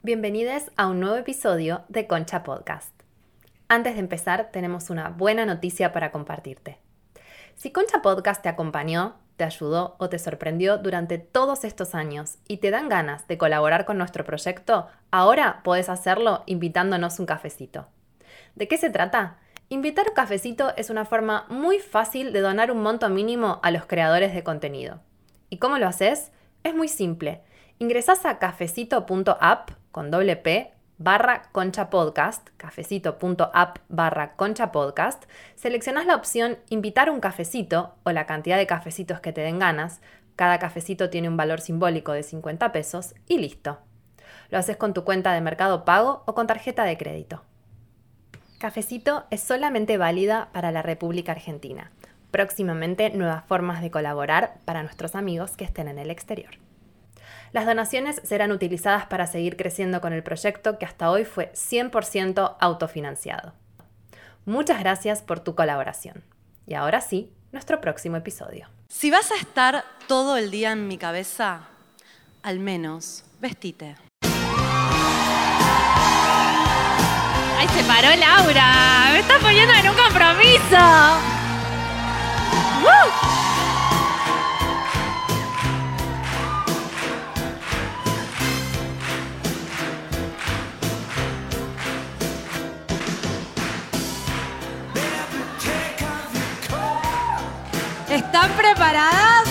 Bienvenidos a un nuevo episodio de Concha Podcast. Antes de empezar, tenemos una buena noticia para compartirte. Si Concha Podcast te acompañó, te ayudó o te sorprendió durante todos estos años y te dan ganas de colaborar con nuestro proyecto, ahora puedes hacerlo invitándonos un cafecito. ¿De qué se trata? Invitar un cafecito es una forma muy fácil de donar un monto mínimo a los creadores de contenido. ¿Y cómo lo haces? Es muy simple. Ingresás a cafecito.app con doble P barra concha podcast, cafecito.app barra concha podcast, seleccionás la opción invitar un cafecito o la cantidad de cafecitos que te den ganas, cada cafecito tiene un valor simbólico de 50 pesos y listo. Lo haces con tu cuenta de mercado pago o con tarjeta de crédito. Cafecito es solamente válida para la República Argentina. Próximamente nuevas formas de colaborar para nuestros amigos que estén en el exterior. Las donaciones serán utilizadas para seguir creciendo con el proyecto que hasta hoy fue 100% autofinanciado. Muchas gracias por tu colaboración. Y ahora sí, nuestro próximo episodio. Si vas a estar todo el día en mi cabeza, al menos vestite. ¡Ay, se paró Laura! ¡Me está poniendo en un compromiso! Preparadas?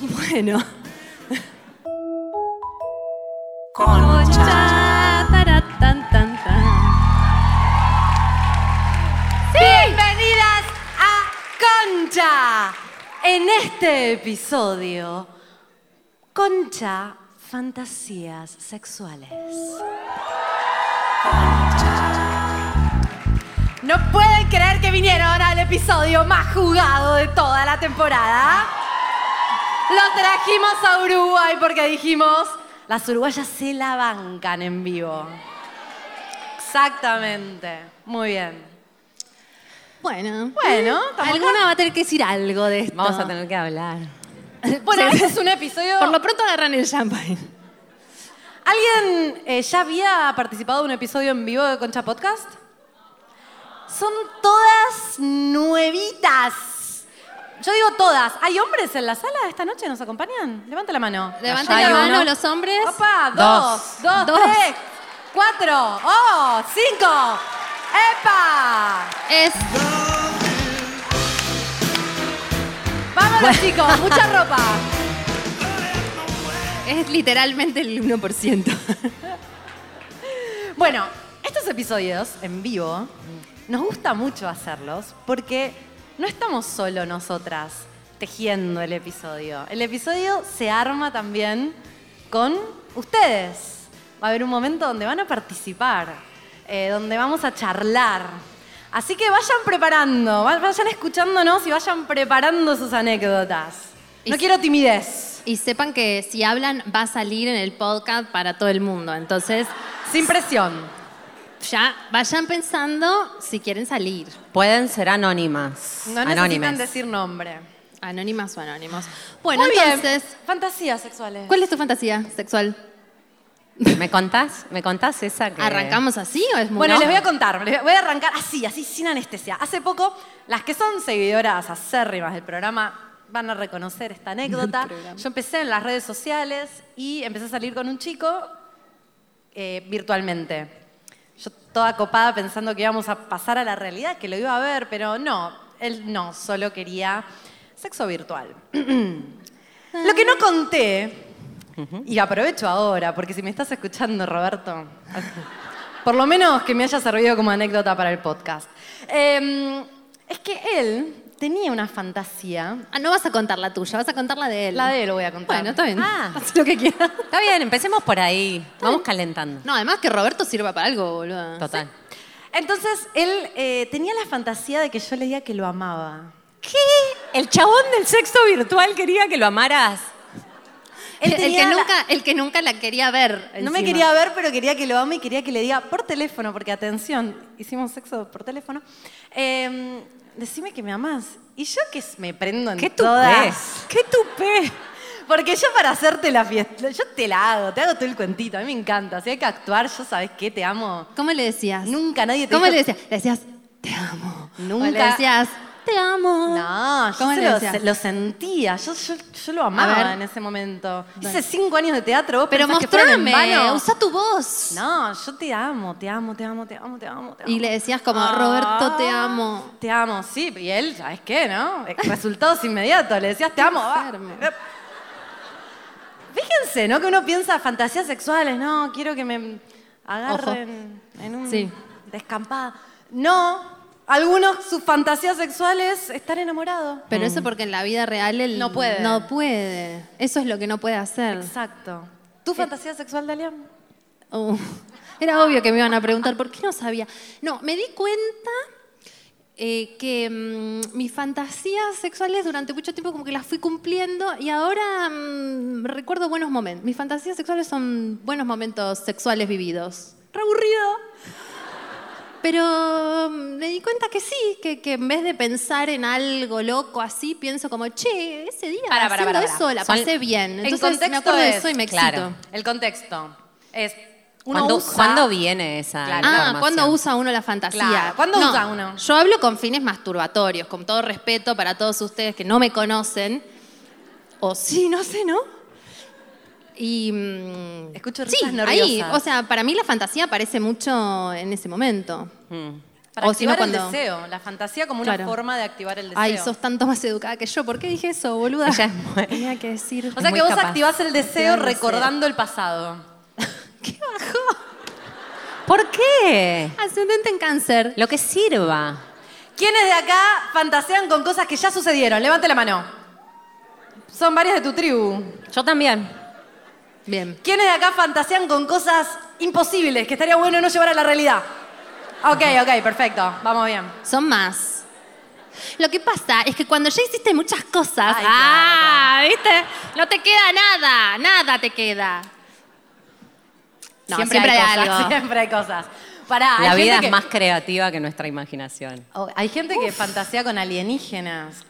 Bueno. Concha. En este episodio, Concha, fantasías sexuales. No pueden creer que vinieron al episodio más jugado de toda la temporada. Lo trajimos a Uruguay porque dijimos, las uruguayas se la bancan en vivo. Exactamente. Muy bien. Bueno, Bueno, estamos alguna va a tener que decir algo de esto. Vamos a tener que hablar. Bueno, este es un episodio. Por lo pronto agarran el champagne. ¿Alguien eh, ya había participado de un episodio en vivo de Concha Podcast? Son todas nuevitas. Yo digo todas. ¿Hay hombres en la sala esta noche? ¿Nos acompañan? Levanta la mano. Levanten la mano uno. los hombres. Opa, Dos. dos, dos, Dos. tres, cuatro, oh, cinco. ¡Epa! Es Vámonos, chicos, mucha ropa. Es literalmente el 1%. Bueno, estos episodios en vivo nos gusta mucho hacerlos porque no estamos solo nosotras tejiendo el episodio. El episodio se arma también con ustedes. Va a haber un momento donde van a participar, eh, donde vamos a charlar. Así que vayan preparando, va- vayan escuchándonos y vayan preparando sus anécdotas. No Y- quiero timidez, Y sepan que si hablan va a salir en el podcast para todo el mundo. Entonces, sin presión. ya vayan pensando si quieren salir. Pueden ser anónimas. No necesitan Anónimes. decir nombre. Anónimas o anónimos. Bueno, Muy bien. entonces, Fantasías sexuales. ¿cuál es tu fantasía sexual? ¿Me contás? ¿Me contás esa que... ¿Arrancamos así o es muy Bueno, no? les voy a contar, les voy a arrancar así, así, sin anestesia. Hace poco, las que son seguidoras acérrimas del programa van a reconocer esta anécdota. Yo empecé en las redes sociales y empecé a salir con un chico eh, virtualmente. Yo toda copada pensando que íbamos a pasar a la realidad, que lo iba a ver, pero no, él no, solo quería sexo virtual. Lo que no conté, y aprovecho ahora, porque si me estás escuchando, Roberto, por lo menos que me haya servido como anécdota para el podcast, eh, es que él tenía una fantasía. Ah, no vas a contar la tuya, vas a contar la de él. La de él lo voy a contar. Bueno, está bien. Ah. Haz lo que quieras. Está bien, empecemos por ahí. Vamos calentando. No, además que Roberto sirva para algo, boludo. Total. Entonces, él eh, tenía la fantasía de que yo le diga que lo amaba. ¿Qué? ¿El chabón del sexo virtual quería que lo amaras? Él el, tenía que la- nunca, el que nunca la quería ver. No me quería ver, pero quería que lo ame y quería que le diga por teléfono, porque atención, hicimos sexo por teléfono. eh, decime que me amás. Y yo que me prendo en ¡Qué tupé! todas. ¡Qué tupé! Porque yo para hacerte la fiesta, yo te la hago, te hago todo el cuentito, a mí me encanta. Si hay que actuar, yo sabes qué, te amo. ¿Cómo le decías? Nunca nadie te ¿Cómo dijo- le decías? Le decías, te amo. Nunca. O le decías, te amo. No, yo ¿Cómo se lo, se- lo sentía, yo, yo, yo lo amaba en ese momento. Hice cinco años de teatro, vos Pero mostrame, usa tu voz. No, yo te amo, te amo, te amo, te amo, te amo, te amo. Y le decías como, Roberto, te amo. Te amo, sí. Y él, ¿sabes qué, no? Resultados inmediatos. Le decías, te amo. Fíjense, ¿no? Que uno piensa fantasías sexuales. No, quiero que me agarren en un Sí. descampada. No, algunos sus fantasías sexuales estar enamorado. Pero eso porque en la vida real él No puede. No puede. Eso es lo que no puede hacer. Exacto. ¿Tu fantasía sexual, Dalian? Oh, Era obvio que me iban a preguntar por qué no sabía. No, me di cuenta eh, que mm, mis fantasías sexuales durante mucho tiempo como que las fui cumpliendo y ahora mm, recuerdo buenos momentos. Mis fantasías sexuales son buenos momentos sexuales vividos. Re aburrido. Pero mm, me di cuenta que sí, que, que en vez de pensar en algo loco así, pienso como, che, ese día Para, para, haciendo para, para. eso la Son- pasé bien. En Entonces me contexto acuerdo de es- eso y me excito. claro. El contexto es. Uno ¿Cuándo, usa- cuándo viene esa Claro. Ah? ¿cuándo usa uno la fantasía? Claro, ¿cuándo No, usa uno? Yo hablo con fines masturbatorios, con todo respeto para todos ustedes que no me conocen. O sí, no sé, ¿no? Y. mm, Escucho sí, risas ahí, nerviosas. o sea, para mí la fantasía aparece mucho en ese momento. Mm. Para o si no, activar cuando- el deseo. La fantasía como una Claro. forma de activar el deseo. Ay, sos tanto más educada que yo. ¿Por qué dije eso, boluda? Ella es muy- Tenía que decir. O sea que vos capaz. activás el deseo Activar el deseo. recordando el pasado. ¿Por qué? Ascendente en cáncer. Lo que sirva. ¿Quiénes de acá fantasean con cosas que ya sucedieron? Levante la mano. Son varias de tu tribu. Yo también. Bien. ¿Quiénes de acá fantasean con cosas imposibles que estaría bueno no llevar a la realidad? Ok, ok, perfecto. Vamos bien. Son más. Lo que pasa es que cuando ya hiciste muchas cosas, Ay, ah, ¿viste? No te queda nada, nada te queda. No, siempre, hay, cosas, algo. Siempre hay cosas. Pará, La hay vida gente es que- más creativa que nuestra imaginación. Oh, hay gente que fantasea con alienígenas.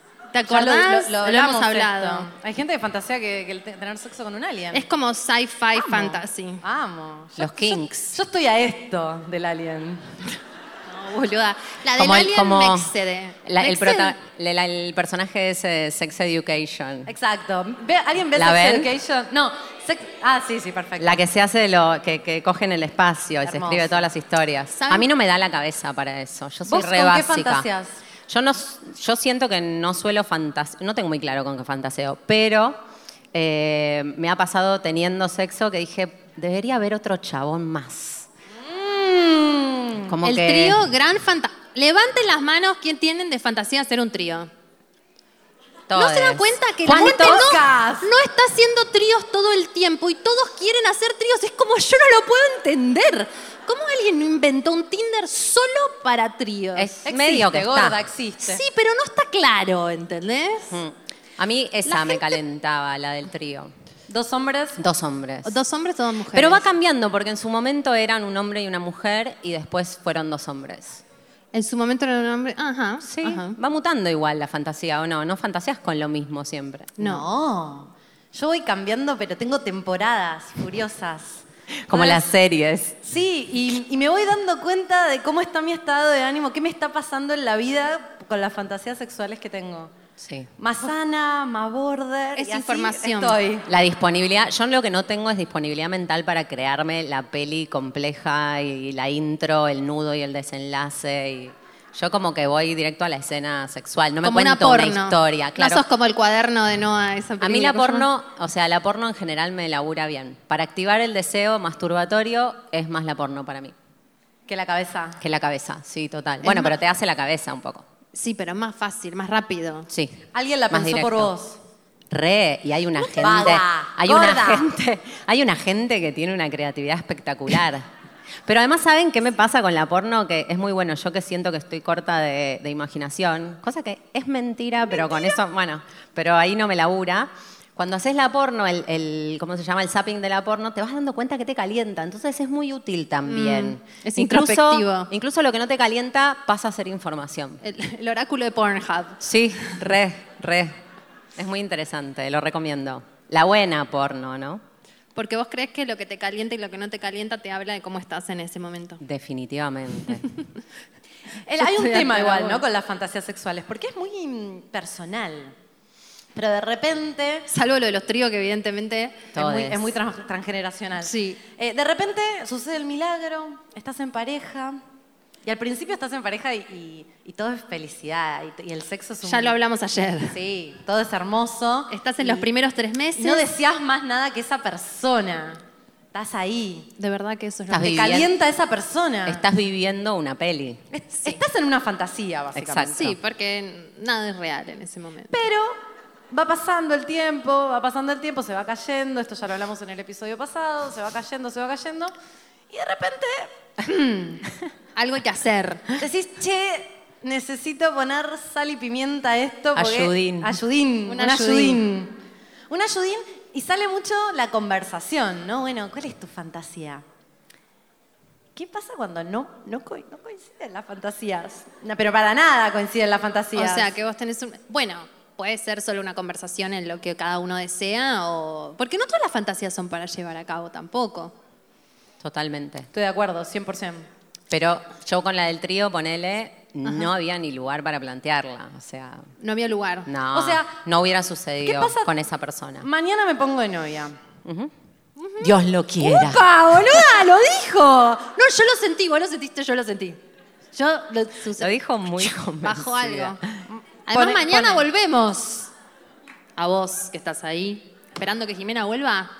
¿Te Ya lo- acordás? Lo, hablamos hemos hablado. esto. Hay gente que fantasea que, que el te- tener sexo con un alien. Es como sci-fi fantasy. Amo. Yo- Los kinks. Yo, yo estoy a esto del alien. No, boluda. La del Como el- alien como me excede. La- Me el, excede. prota- la- el personaje es eh, Sex Education. Exacto. Ve- ¿Alguien ve ¿La Sex ven? Education? No. Sex- ah, sí, sí, perfecto. La que se hace lo que, que cogen el espacio y se escribe todas las historias. ¿Saben? A mí no me da la cabeza para eso. Yo soy ¿Vos re con qué básica. Yo no, yo siento que no suelo fantasear, no tengo muy claro con qué fantaseo, pero eh, me ha pasado teniendo sexo que dije, debería haber otro chabón más. Mm. Como el que- trío, gran fantasía. Levanten las manos quien tienen de fantasía hacer un trío. ¿No se dan cuenta que la gente no, no está haciendo tríos todo el tiempo y todos quieren hacer tríos? Es como yo no lo puedo entender. ¿Cómo alguien no inventó un Tinder solo para tríos? Es Existe, medio que gorda, está. existe. Sí, pero no está claro, ¿entendés? Mm. A mí esa La me gente- calentaba, la del trío. Dos hombres. Dos hombres. Dos hombres o dos mujeres. Pero va cambiando, porque en su momento eran un hombre y una mujer y después fueron dos hombres. En su momento era un hombre. Ajá. Sí, ajá. va mutando igual la fantasía, ¿o no? No fantasías con lo mismo siempre. No. Yo voy cambiando, pero tengo temporadas furiosas. Como ¿No las es? series. Sí, y, y me voy dando cuenta de cómo está mi estado de ánimo, qué me está pasando en la vida con las fantasías sexuales que tengo. Sí. Más sana, más border. Es y así información. Estoy. La disponibilidad, yo lo que no tengo es disponibilidad mental para crearme la peli compleja y la intro, el nudo y el desenlace. Y yo como que voy directo a la escena sexual, no me como una cuento porno. una historia. Claro. No sos como el cuaderno de Noah, esa A mí la porno, o sea, la porno en general me labura bien. Para activar el deseo masturbatorio es más la porno para mí Que la cabeza. que la cabeza, sí, total. Bueno, más- pero te hace la cabeza un poco. Sí, pero más fácil, más rápido. Sí. Alguien la Más pensó por directo. vos. Re, y hay una gente, Vaga, hay gorda. una gente, hay una gente que tiene una creatividad espectacular. Pero además, ¿saben qué me pasa con la porno? Que es muy bueno, yo que siento que estoy corta de, de imaginación, cosa que es mentira, pero con eso, bueno, pero ahí no me labura. Cuando haces la porno, el, el- ¿cómo se llama? El zapping de la porno, te vas dando cuenta que te calienta. Entonces es muy útil también. Mm, es introspectivo. Incluso lo que no te calienta pasa a ser información. El, el oráculo de Pornhub. Sí, re, re. Es muy interesante, lo recomiendo. La buena porno, ¿no? Porque vos crees que lo que te calienta y lo que no te calienta te habla de cómo estás en ese momento. Definitivamente. El- hay un tema igual. ¿no? Con las fantasías sexuales, porque es muy personal. Pero de repente Salvo lo de los tríos, que evidentemente es muy, Todes. es muy trans- transgeneracional. Sí. Eh, de repente sucede el milagro, estás en pareja, y al principio estás en pareja y, y- y todo es felicidad, y, y el sexo es un... ya lo hablamos ayer. Sí, todo es hermoso. Estás en y- los primeros tres meses. y no deseas más nada que esa persona. Estás ahí. De verdad que eso es lo que... calienta esa persona. Estás viviendo una peli. Es- Estás en una fantasía, básicamente. Exacto. Sí, porque nada es real en ese momento. Pero va pasando el tiempo, va pasando el tiempo, se va cayendo, esto ya lo hablamos en el episodio pasado, se va cayendo, se va cayendo, y de repente Algo hay que hacer. decís, che, necesito poner sal y pimienta a esto. Porque Ayudín. Ayudín, Un ayudín. ayudín. Un ayudín, y sale mucho la conversación, ¿no? Bueno, ¿cuál es tu fantasía? ¿Qué pasa cuando no, no, co- no coinciden las fantasías? No, pero para nada coinciden las fantasías. O sea, que vos tenés un... Bueno, puede ser solo una conversación en lo que cada uno desea o... Porque no todas las fantasías son para llevar a cabo tampoco. Totalmente. Estoy de acuerdo, 100%. Pero yo con la del trío, ponele, no había ni lugar para plantearla. O sea, No había lugar. no, O sea, no hubiera ¿qué sucedido pasa? con esa persona. Mañana me pongo de novia. Dios lo quiera. ¡Upa, boluda! ¡Lo dijo! No, yo lo sentí, vos lo sentiste, yo lo sentí. Yo lo, Lo dijo muy convencida. Bajo algo. Además, Pone- mañana pone. volvemos. A vos, que estás ahí, esperando que Jimena vuelva.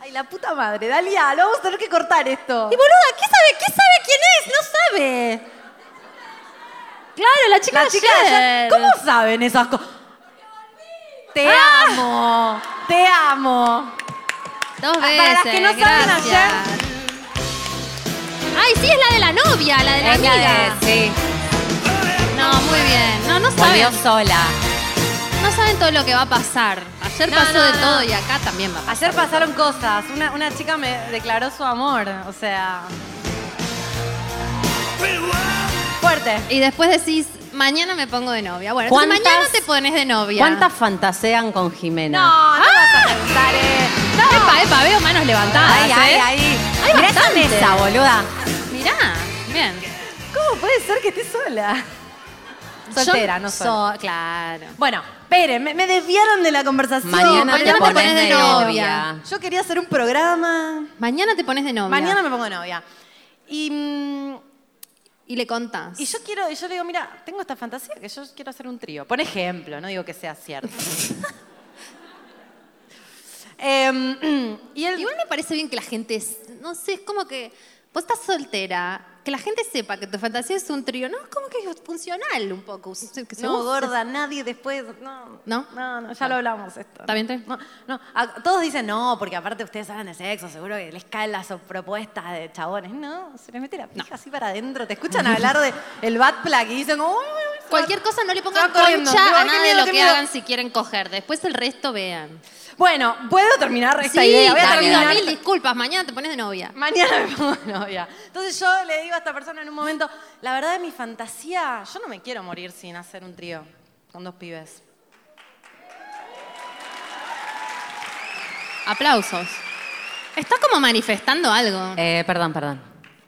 Ay, la puta madre, Dalia, lo vamos a tener que cortar esto. Y boluda, ¿qué sabe? ¿Qué sabe quién es? No sabe. Claro, la chica La de chica ayer. ayer, ¿Cómo saben esas cosas? Te Ah. amo, te amo. Dos para veces. las que no saben, gracias. Ay, sí, es la de la novia, la de la Es la amiga. de- sí, No, muy bien. No, no volvió saben. sola. No saben todo lo que va a pasar. Ayer No, pasó no, de no. todo y acá también va a pasar. Ayer pasaron cosas. Una, una chica me declaró su amor. O sea. Fuerte. Y después decís, mañana me pongo de novia. Bueno, entonces ¿Cuántas- mañana te pones de novia. ¿Cuántas fantasean con Jimena? No, no vas a preguntar, eh. Epa, epa, veo manos levantadas. Ay, ay, ¿eh? ay. Hay Mirá esa bastante. mesa, boluda. Mirá, bien. ¿Cómo puede ser que esté sola? Soltera, Yo- no sola. so- claro. Bueno, esperen, me, me desviaron de la conversación. Mañana, mañana te pones de novia. novia. Yo quería hacer un programa. Mañana te pones de novia. Mañana me pongo de novia. Y, mm, Y le contás. y yo quiero, y yo le digo, mira, tengo esta fantasía que yo quiero hacer un trío. Por ejemplo, no digo que sea cierto. Em, y él, Igual me parece bien que la gente, es- no sé, es como que vos estás soltera, que la gente sepa que tu fantasía es un trío, ¿no? Es como que es funcional un poco. que no, gorda, nadie después. No, ¿No? no, no, ya lo hablamos esto. ¿Está bien, está bien? No, no, a- todos dicen no, porque aparte ustedes hablan de sexo, seguro que les caen las propuestas de chabones. No, se les mete la pija así para adentro. Te escuchan hablar de el bad plug y dicen, uy, uy, Cualquier cosa no le pongan concha a nada de lo que miedo. hagan si quieren coger. Después el resto vean. Bueno, ¿puedo terminar esta sí, idea? Voy a terminar. mil disculpas. Mañana te pones de novia. Mañana me pongo de novia. Entonces yo le digo a esta persona en un momento, la verdad de mi fantasía, yo no me quiero morir sin hacer un trío con dos pibes. Aplausos. Está como manifestando algo. Eh, perdón, perdón.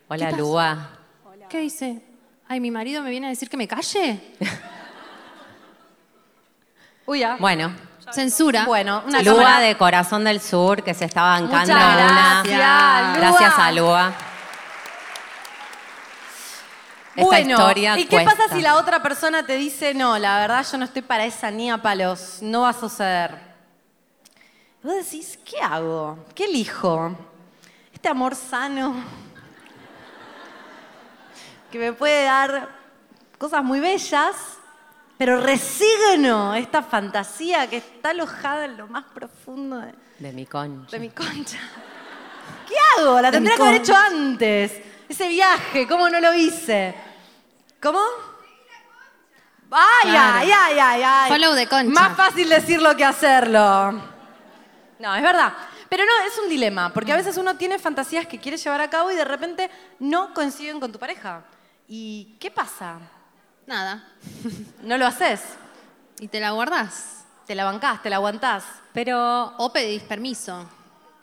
Hola, Lua. ¿Qué dice? Ay, mi marido me viene a decir que me calle. Uy, ya. Bueno, Censura. Bueno, una Lua cámara- de Corazón del Sur, que se está bancando Muchas una. gracias, Lua. Gracias a Lua. Esta bueno, historia ¿y qué cuesta. pasa si la otra persona te dice, no, la verdad yo no estoy para esa ni a palos, no va a suceder? Vos decís, ¿qué hago? ¿Qué elijo? Este amor sano que me puede dar cosas muy bellas, pero resigno esta fantasía que está alojada en lo más profundo de, De mi concha. de mi concha. ¿Qué hago? La tendría que haber hecho antes. Ese viaje, ¿cómo no lo hice? ¿Cómo? Ay, Claro. ay, ay, ay, ay. Follow the concha. Más fácil decirlo que hacerlo. No, es verdad. Pero no, es un dilema, porque a veces uno tiene fantasías que quiere llevar a cabo y de repente no coinciden con tu pareja. ¿Y qué pasa? Nada. No lo haces. Y te la guardás. Te la bancás, te la aguantás. Pero O pedís permiso.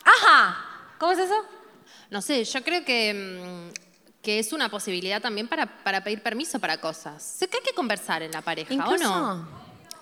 ¡Ajá! ¿Cómo es eso? No sé, yo creo que, mm, que es una posibilidad también para, para pedir permiso para cosas. Sé que hay que conversar en la pareja, incluso, ¿o no?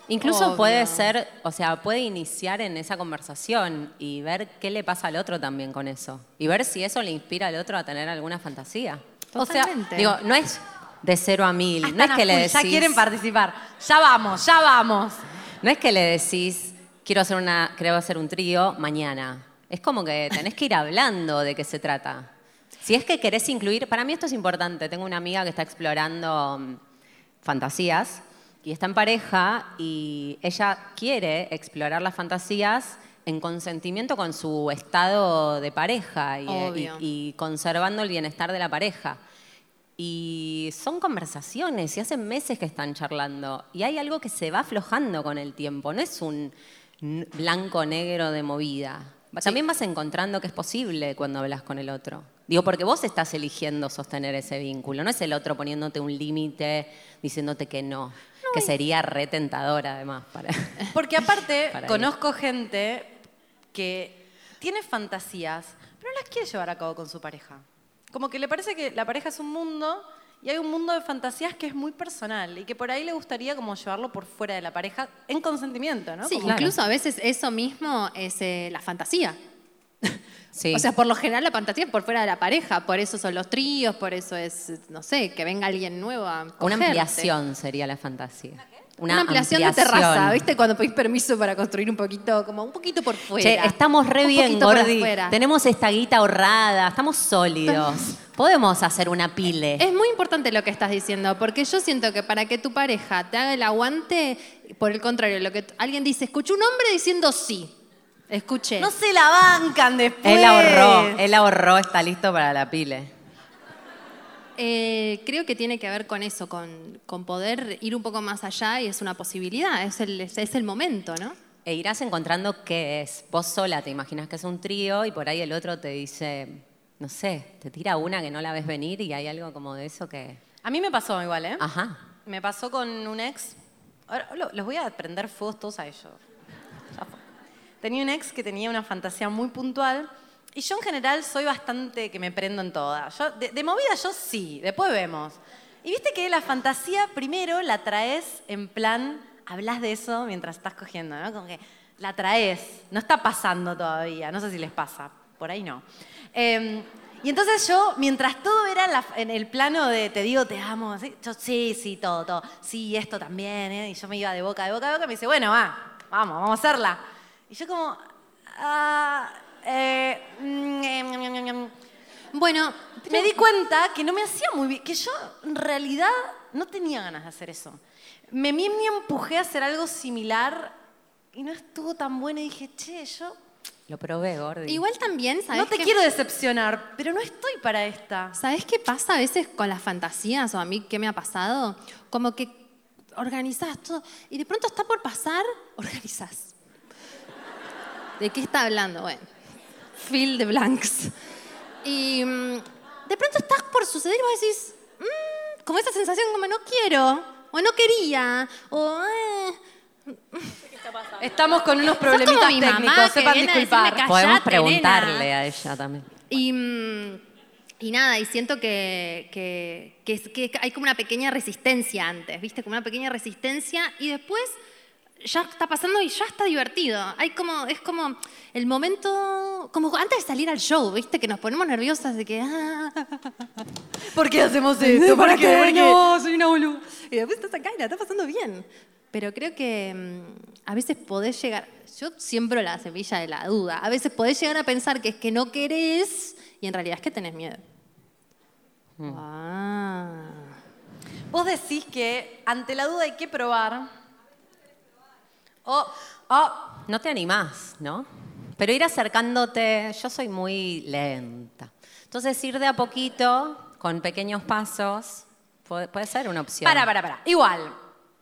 incluso Obvio. puede ser, o sea, puede iniciar en esa conversación y ver qué le pasa al otro también con eso. Y ver si eso le inspira al otro a tener alguna fantasía. O sea. Digo, no es de cero a mil. No es que le decís. Ya quieren participar. Ya vamos, ya vamos. No es que le decís, quiero hacer, una, quiero hacer un trío mañana. Es como que tenés que ir hablando de qué se trata. Si es que querés incluir, para mí esto es importante. Tengo una amiga que está explorando mm, fantasías y está en pareja y ella quiere explorar las fantasías en consentimiento con su estado de pareja y, y conservando el bienestar de la pareja. Y son conversaciones y hace meses que están charlando. Y hay algo que se va aflojando con el tiempo. No es un blanco-negro de movida. También vas encontrando que es posible cuando hablas con el otro. Digo, porque vos estás eligiendo sostener ese vínculo. No es el otro poniéndote un límite, diciéndote que no. que sería retentador además para... Porque aparte, Para conozco gente que tiene fantasías, pero no las quiere llevar a cabo con su pareja. Como que le parece que la pareja es un mundo y hay un mundo de fantasías que es muy personal y que por ahí le gustaría como llevarlo por fuera de la pareja en consentimiento, ¿no? Sí, Como- Claro. incluso a veces eso mismo es eh, la fantasía. Sí. O sea, por lo general la fantasía es por fuera de la pareja, por eso son los tríos, por eso es, no sé, que venga alguien nuevo a Una cogerte. ampliación sería la fantasía. Una, ampliación, de terraza, ¿viste? Cuando pedís permiso para construir un poquito, como un poquito por fuera. Che, estamos re Un bien, poquito por Gordi. afuera. Tenemos esta guita ahorrada, estamos sólidos. Podemos hacer una pile. Es muy importante lo que estás diciendo, porque yo siento que para que tu pareja te haga el aguante, por el contrario, lo que alguien dice, escuché un hombre diciendo sí. Escuché. No se la bancan después. Él ahorró, él ahorró, está listo para la pile. Eh, creo que tiene que ver con eso, con, con poder ir un poco más allá y es una posibilidad, es el, es, es el momento, ¿no? E irás encontrando qué es. Vos sola te imaginas que es un trío y por ahí el otro te dice, no sé, te tira una que no la ves venir y hay algo como de eso que... A mí me pasó igual, ¿eh? Ajá. Me pasó con un ex. Ahora lo- los voy a prender fuegos todos a ellos. Tenía un ex que tenía una fantasía muy puntual. Y yo en general soy bastante que me prendo en todas. Yo, de, movida yo sí, después vemos. Y viste que la fantasía primero la traes en plan, hablas de eso mientras estás cogiendo, ¿no? Como que la traes, no está pasando todavía, no sé si les pasa, por ahí no. Eh, y entonces yo, mientras todo era en, el plano de te digo te amo, yo sí, sí, todo, todo, sí, esto también, ¿eh? y yo me iba de boca, de boca, de boca, y me dice, bueno, va, vamos, vamos a hacerla. Y yo como, ah, eh, mm. Bueno, me di cuenta que no me hacía muy bien, que yo en realidad no tenía ganas de hacer eso. Me, me, me empujé a hacer algo similar y no estuvo tan bueno y dije, che, yo Lo probé, Gordi. igual también, ¿sabes no te quiero decepcionar, pero no estoy para esta. ¿Sabes qué pasa a veces con las fantasías o a mí qué me ha pasado? Como que organizás todo y de pronto está por pasar, organizás. ¿De qué está hablando? Bueno, fill the blanks. Y mm, de pronto estás por suceder y vos decís, mm, como esa sensación como no quiero, o no quería, o... eh. Estamos con unos problemitas técnicos, sepan disculpar. decirme Podemos preguntarle nena. a ella también. Y, mm, y nada, y siento que, que, que es- que hay como una pequeña resistencia antes, ¿viste? Como una pequeña resistencia y después ya está pasando y ya está divertido. Hay como, es como el momento, como antes de salir al show, ¿viste? Que nos ponemos nerviosas de que... ah, ¿Por qué hacemos esto? ¿Por qué? ¿Por qué? No, soy una boluda. Y después estás acá y la estás pasando bien. Pero creo que mm, a veces podés llegar, yo siembro la semilla de la duda, a veces podés llegar a pensar que es que no querés y en realidad es que tenés miedo. Ah. Vos decís que ante la duda hay que probar. Oh, oh, No te animás, ¿no? Pero ir acercándote, yo soy muy lenta. Entonces ir de a poquito, con pequeños pasos, puede, puede ser una opción. para, para, para. Igual,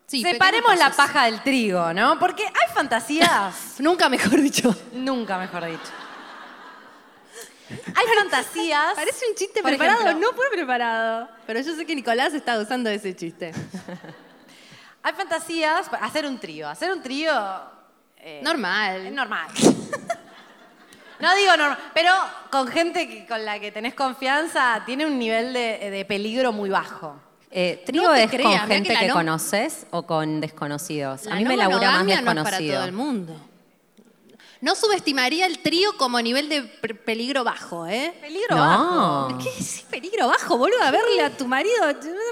Sí, Separemos la paja del trigo, ¿no? Porque hay fantasías. Nunca mejor dicho. Nunca mejor dicho. Hay fantasías. Parece un chiste Por preparado, ejemplo. no fue preparado. Pero yo sé que Nicolás está usando ese chiste. Hay fantasías. para Hacer un trío. Hacer un trío. eh, Normal. Es normal. No digo normal, pero con gente que- con la que tenés confianza tiene un nivel de, de peligro muy bajo. Eh, ¿Trío No te es creas, mirá con que gente la que, no- conoces o con desconocidos? La a mí no me labura más monogamia no es para desconocido. todo el mundo. No subestimaría el trío como nivel de pe- peligro bajo, ¿eh? Peligro No. bajo. ¿Qué es peligro bajo, boludo? A verle a tu marido.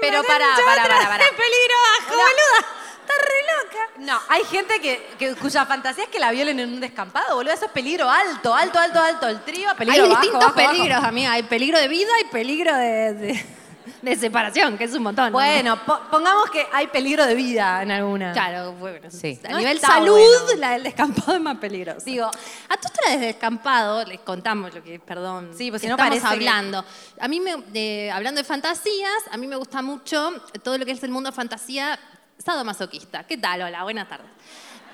Pero pará, pará, pará, pará. peligro bajo, boluda. Está re loca. No, hay gente que, que- cuya fantasía es que la violen en un descampado, boludo. Eso es peligro alto, alto, alto, alto. El trío, peligro Hay bajo, distintos bajo, bajo. peligros, amiga. Hay peligro de vida y peligro de, de- de separación, que es un montón. ¿no? Bueno, po- pongamos que hay peligro de vida en alguna. Claro, bueno. Sí. A No nivel salud, bueno. la del descampado es más peligrosa. Digo, A todas las del descampado, les contamos lo que, perdón, Sí, pues si que no estamos parece que- hablando. A mí, me, de- hablando de fantasías, a mí me gusta mucho todo lo que es el mundo de fantasía sadomasoquista. ¿Qué tal? Hola, buenas tardes.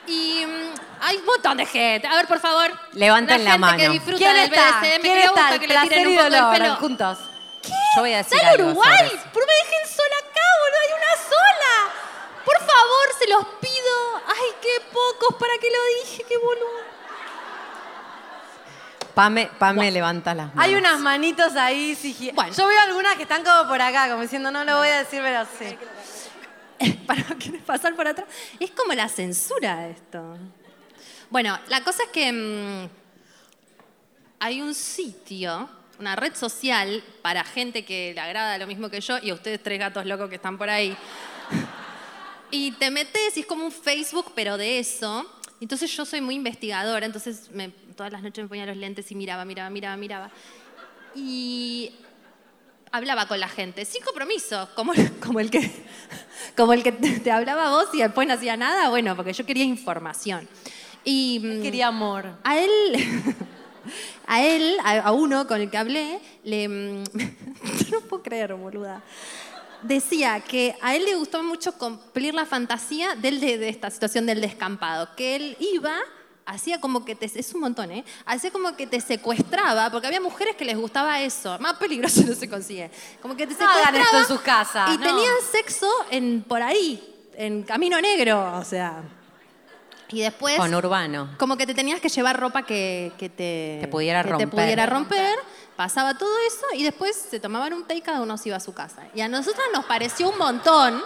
Y mm, hay un montón de gente. A ver, por favor. Levanten la gente mano. que disfruta ¿quién del está? BDSM, ¿Quién que le está? gusta El que le tiren un poco el pelo. juntos. Yo voy a decir ¡Está en algo Uruguay! sobre. ¡Pero me dejen sola acá, boludo! ¡Hay una sola! Por favor, se los pido. ¡Ay, qué pocos! ¿Para qué lo dije? ¡Qué boludo! Pame, Pame levanta las manos. Hay unas manitos ahí, sigi- Bueno. Yo veo algunas que están como por acá, como diciendo, no lo voy a decir, pero sí. ¿Para quieres pasar por atrás? Es como la censura esto. Bueno, la cosa es que mm, hay un sitio, una red social para gente que le agrada lo mismo que yo y a ustedes tres gatos locos que están por ahí. Y te metes y es como un Facebook, pero de eso. Entonces yo soy muy investigadora, entonces me- todas las noches me ponía los lentes y miraba, miraba, miraba, miraba. Y hablaba con la gente, sin compromiso, como, como el que, como el que te, hablaba a vos y después no hacía nada, bueno, porque yo quería información. Y mm, Quería amor. a él, a él, a, uno con el que hablé, le... mm, no puedo creer, boluda. Decía que a él le gustaba mucho cumplir la fantasía del de, de esta situación del descampado, que él iba, hacía como que te... Es un montón, ¿eh? Hacía como que te secuestraba, porque había mujeres que les gustaba eso. Más peligroso no se consigue. Como que te No hagan secuestraba esto en sus casas, Y no. tenían sexo en, por ahí, en Camino Negro, o sea... Y después... Con Urbano. Como que te tenías que llevar ropa que, que te, Te pudiera que te romper. pudiera romper, pasaba todo eso y después se tomaban un té y cada uno se iba a su casa. Y a nosotras nos pareció un montón.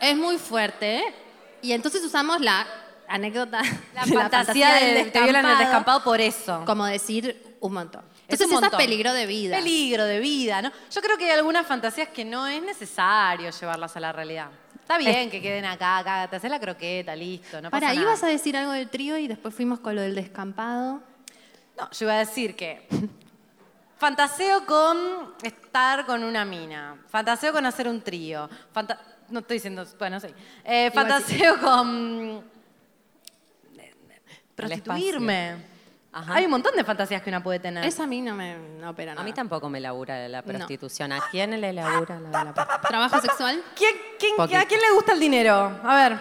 Es muy fuerte. ¿eh? Y entonces usamos la anécdota La de fantasía de te violan en el descampado por eso. como decir un montón. Es Entonces un esa es montón. peligro de vida. Peligro de vida, ¿no? Yo creo que hay algunas fantasías que no es necesario llevarlas a la realidad. Está bien que queden acá, acá, te haces la croqueta, listo, no pasa Para, nada. ibas a decir algo del trío y después fuimos con lo del descampado. No, yo iba a decir que fantaseo con estar con una mina, fantaseo con hacer un trío, fanta- no estoy diciendo, bueno, sí, Eh, fantaseo con prostituirme. Ajá. Hay un montón de fantasías que una puede tener. Esa a mí no me no opera A nada. mí tampoco me labura la prostitución. ¿A quién le labura la la prostitución? ¿Trabajo sexual? ¿Quién, quién-. ¿A quién le gusta el dinero? A ver,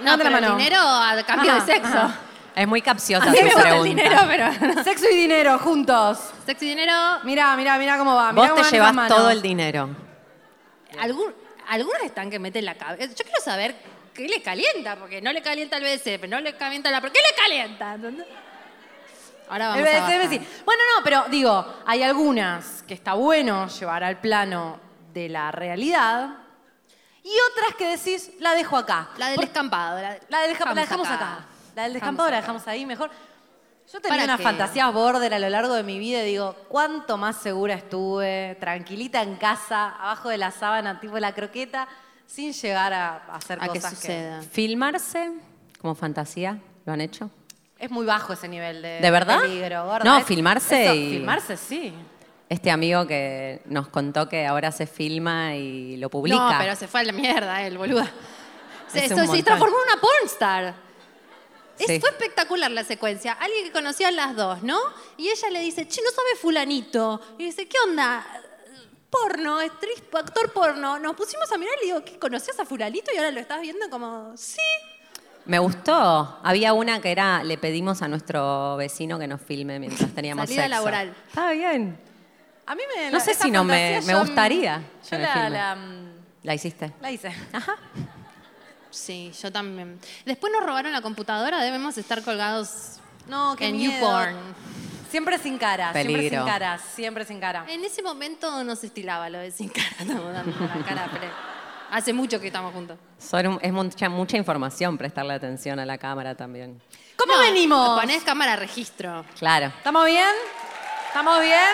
No, la pero el mano. dinero a cambio Ajá, de sexo. ajá. Es muy capciosa A mí me gusta el pregunta. dinero, pero... Sexo y dinero juntos. Sexo y dinero... Mirá, mirá, mirá cómo va. mirá Vos cómo te llevas todo el dinero. Algún- algunos están que meten la cabeza. Yo quiero saber qué le calienta, porque no le calienta el BDSM, no le calienta la... ¿Pero qué le calienta? ¿Entendés? Ahora vamos El a bajar. sí. Bueno, no, pero digo, hay algunas que está bueno llevar al plano de la realidad y otras que decís, la dejo acá. La del Por- escampado. La, la, del la dejamos acá. La del descampado la dejamos ahí mejor. Yo tenía ¿Para unas qué? fantasías border a lo largo de mi vida y digo, cuánto más segura estuve, tranquilita en casa, abajo de la sábana, tipo la croqueta, sin llegar a, hacer A que cosas suceda. ¿Filmarse como fantasía? ¿Lo han hecho? Es muy bajo ese nivel de, ¿De verdad? peligro, gorda. No, Es- filmarse eso, y- Filmarse, sí. Este amigo que nos contó que ahora se filma y lo publica. No, pero se fue a la mierda él, boluda. Se, Es un se- se montón. transformó en una pornstar. Es- Sí. Fue espectacular la secuencia. Alguien que conocía a las dos, ¿no? Y ella le dice, che, no sabe fulanito. Y dice, ¿qué onda? porno, actriz, actor porno. Nos pusimos a mirar y le digo, ¿qué? ¿Conocías a Fulalito y ahora lo estás viendo como, sí? Me gustó. Había una que era, le pedimos a nuestro vecino que nos filme mientras teníamos Salida sexo. laboral. Está bien. A mí me. No sé esa si no me- fantasía me yo- gustaría Yo me la, filmen. la, mm, ¿La hiciste? la hice. Sí, yo también. Después nos robaron la computadora, debemos estar colgados No, qué en miedo. YouPorn. Siempre sin cara, siempre Peligro. sin cara, siempre sin cara. En ese momento no se estilaba lo de sin cara, estamos dando la cara, pero hace mucho que estamos juntos. Son- es mucha, mucha información prestarle atención a la cámara también. ¿Cómo No, venimos? Ponés cámara registro. Claro. ¿Estamos bien? ¿Estamos bien?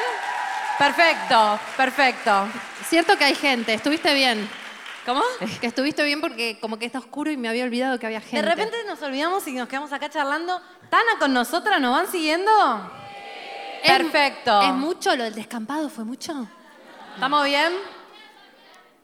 Perfecto, perfecto. Cierto que hay gente, estuviste bien. ¿Cómo? Que estuviste bien porque como que está oscuro y me había olvidado que había gente. De repente nos olvidamos y nos quedamos acá charlando. ¿Tana con nosotras? ¿Nos van siguiendo? Es- Perfecto. ¿Es mucho lo del descampado? ¿Fue mucho? ¿Estamos bien?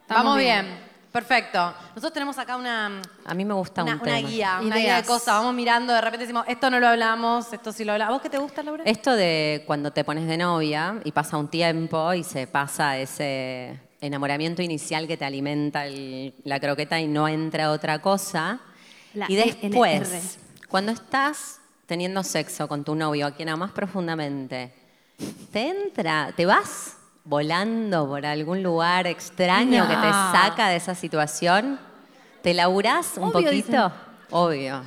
Estamos Vamos bien. bien. Perfecto. Nosotros tenemos acá una, A mí me gusta una, un una tema. guía, una guía de cosas. Vamos mirando, de repente decimos, esto no lo hablamos, esto sí lo hablamos. ¿A vos qué te gusta, Laura? Esto de cuando te pones de novia y pasa un tiempo y se pasa ese enamoramiento inicial que te alimenta el- la croqueta y no entra otra cosa. La y después, ENR. cuando estás teniendo sexo con tu novio, a quien amas profundamente, te entra, te vas volando por algún lugar extraño que te saca de esa situación, te laburás un Obvio, poquito. dicen. Obvio.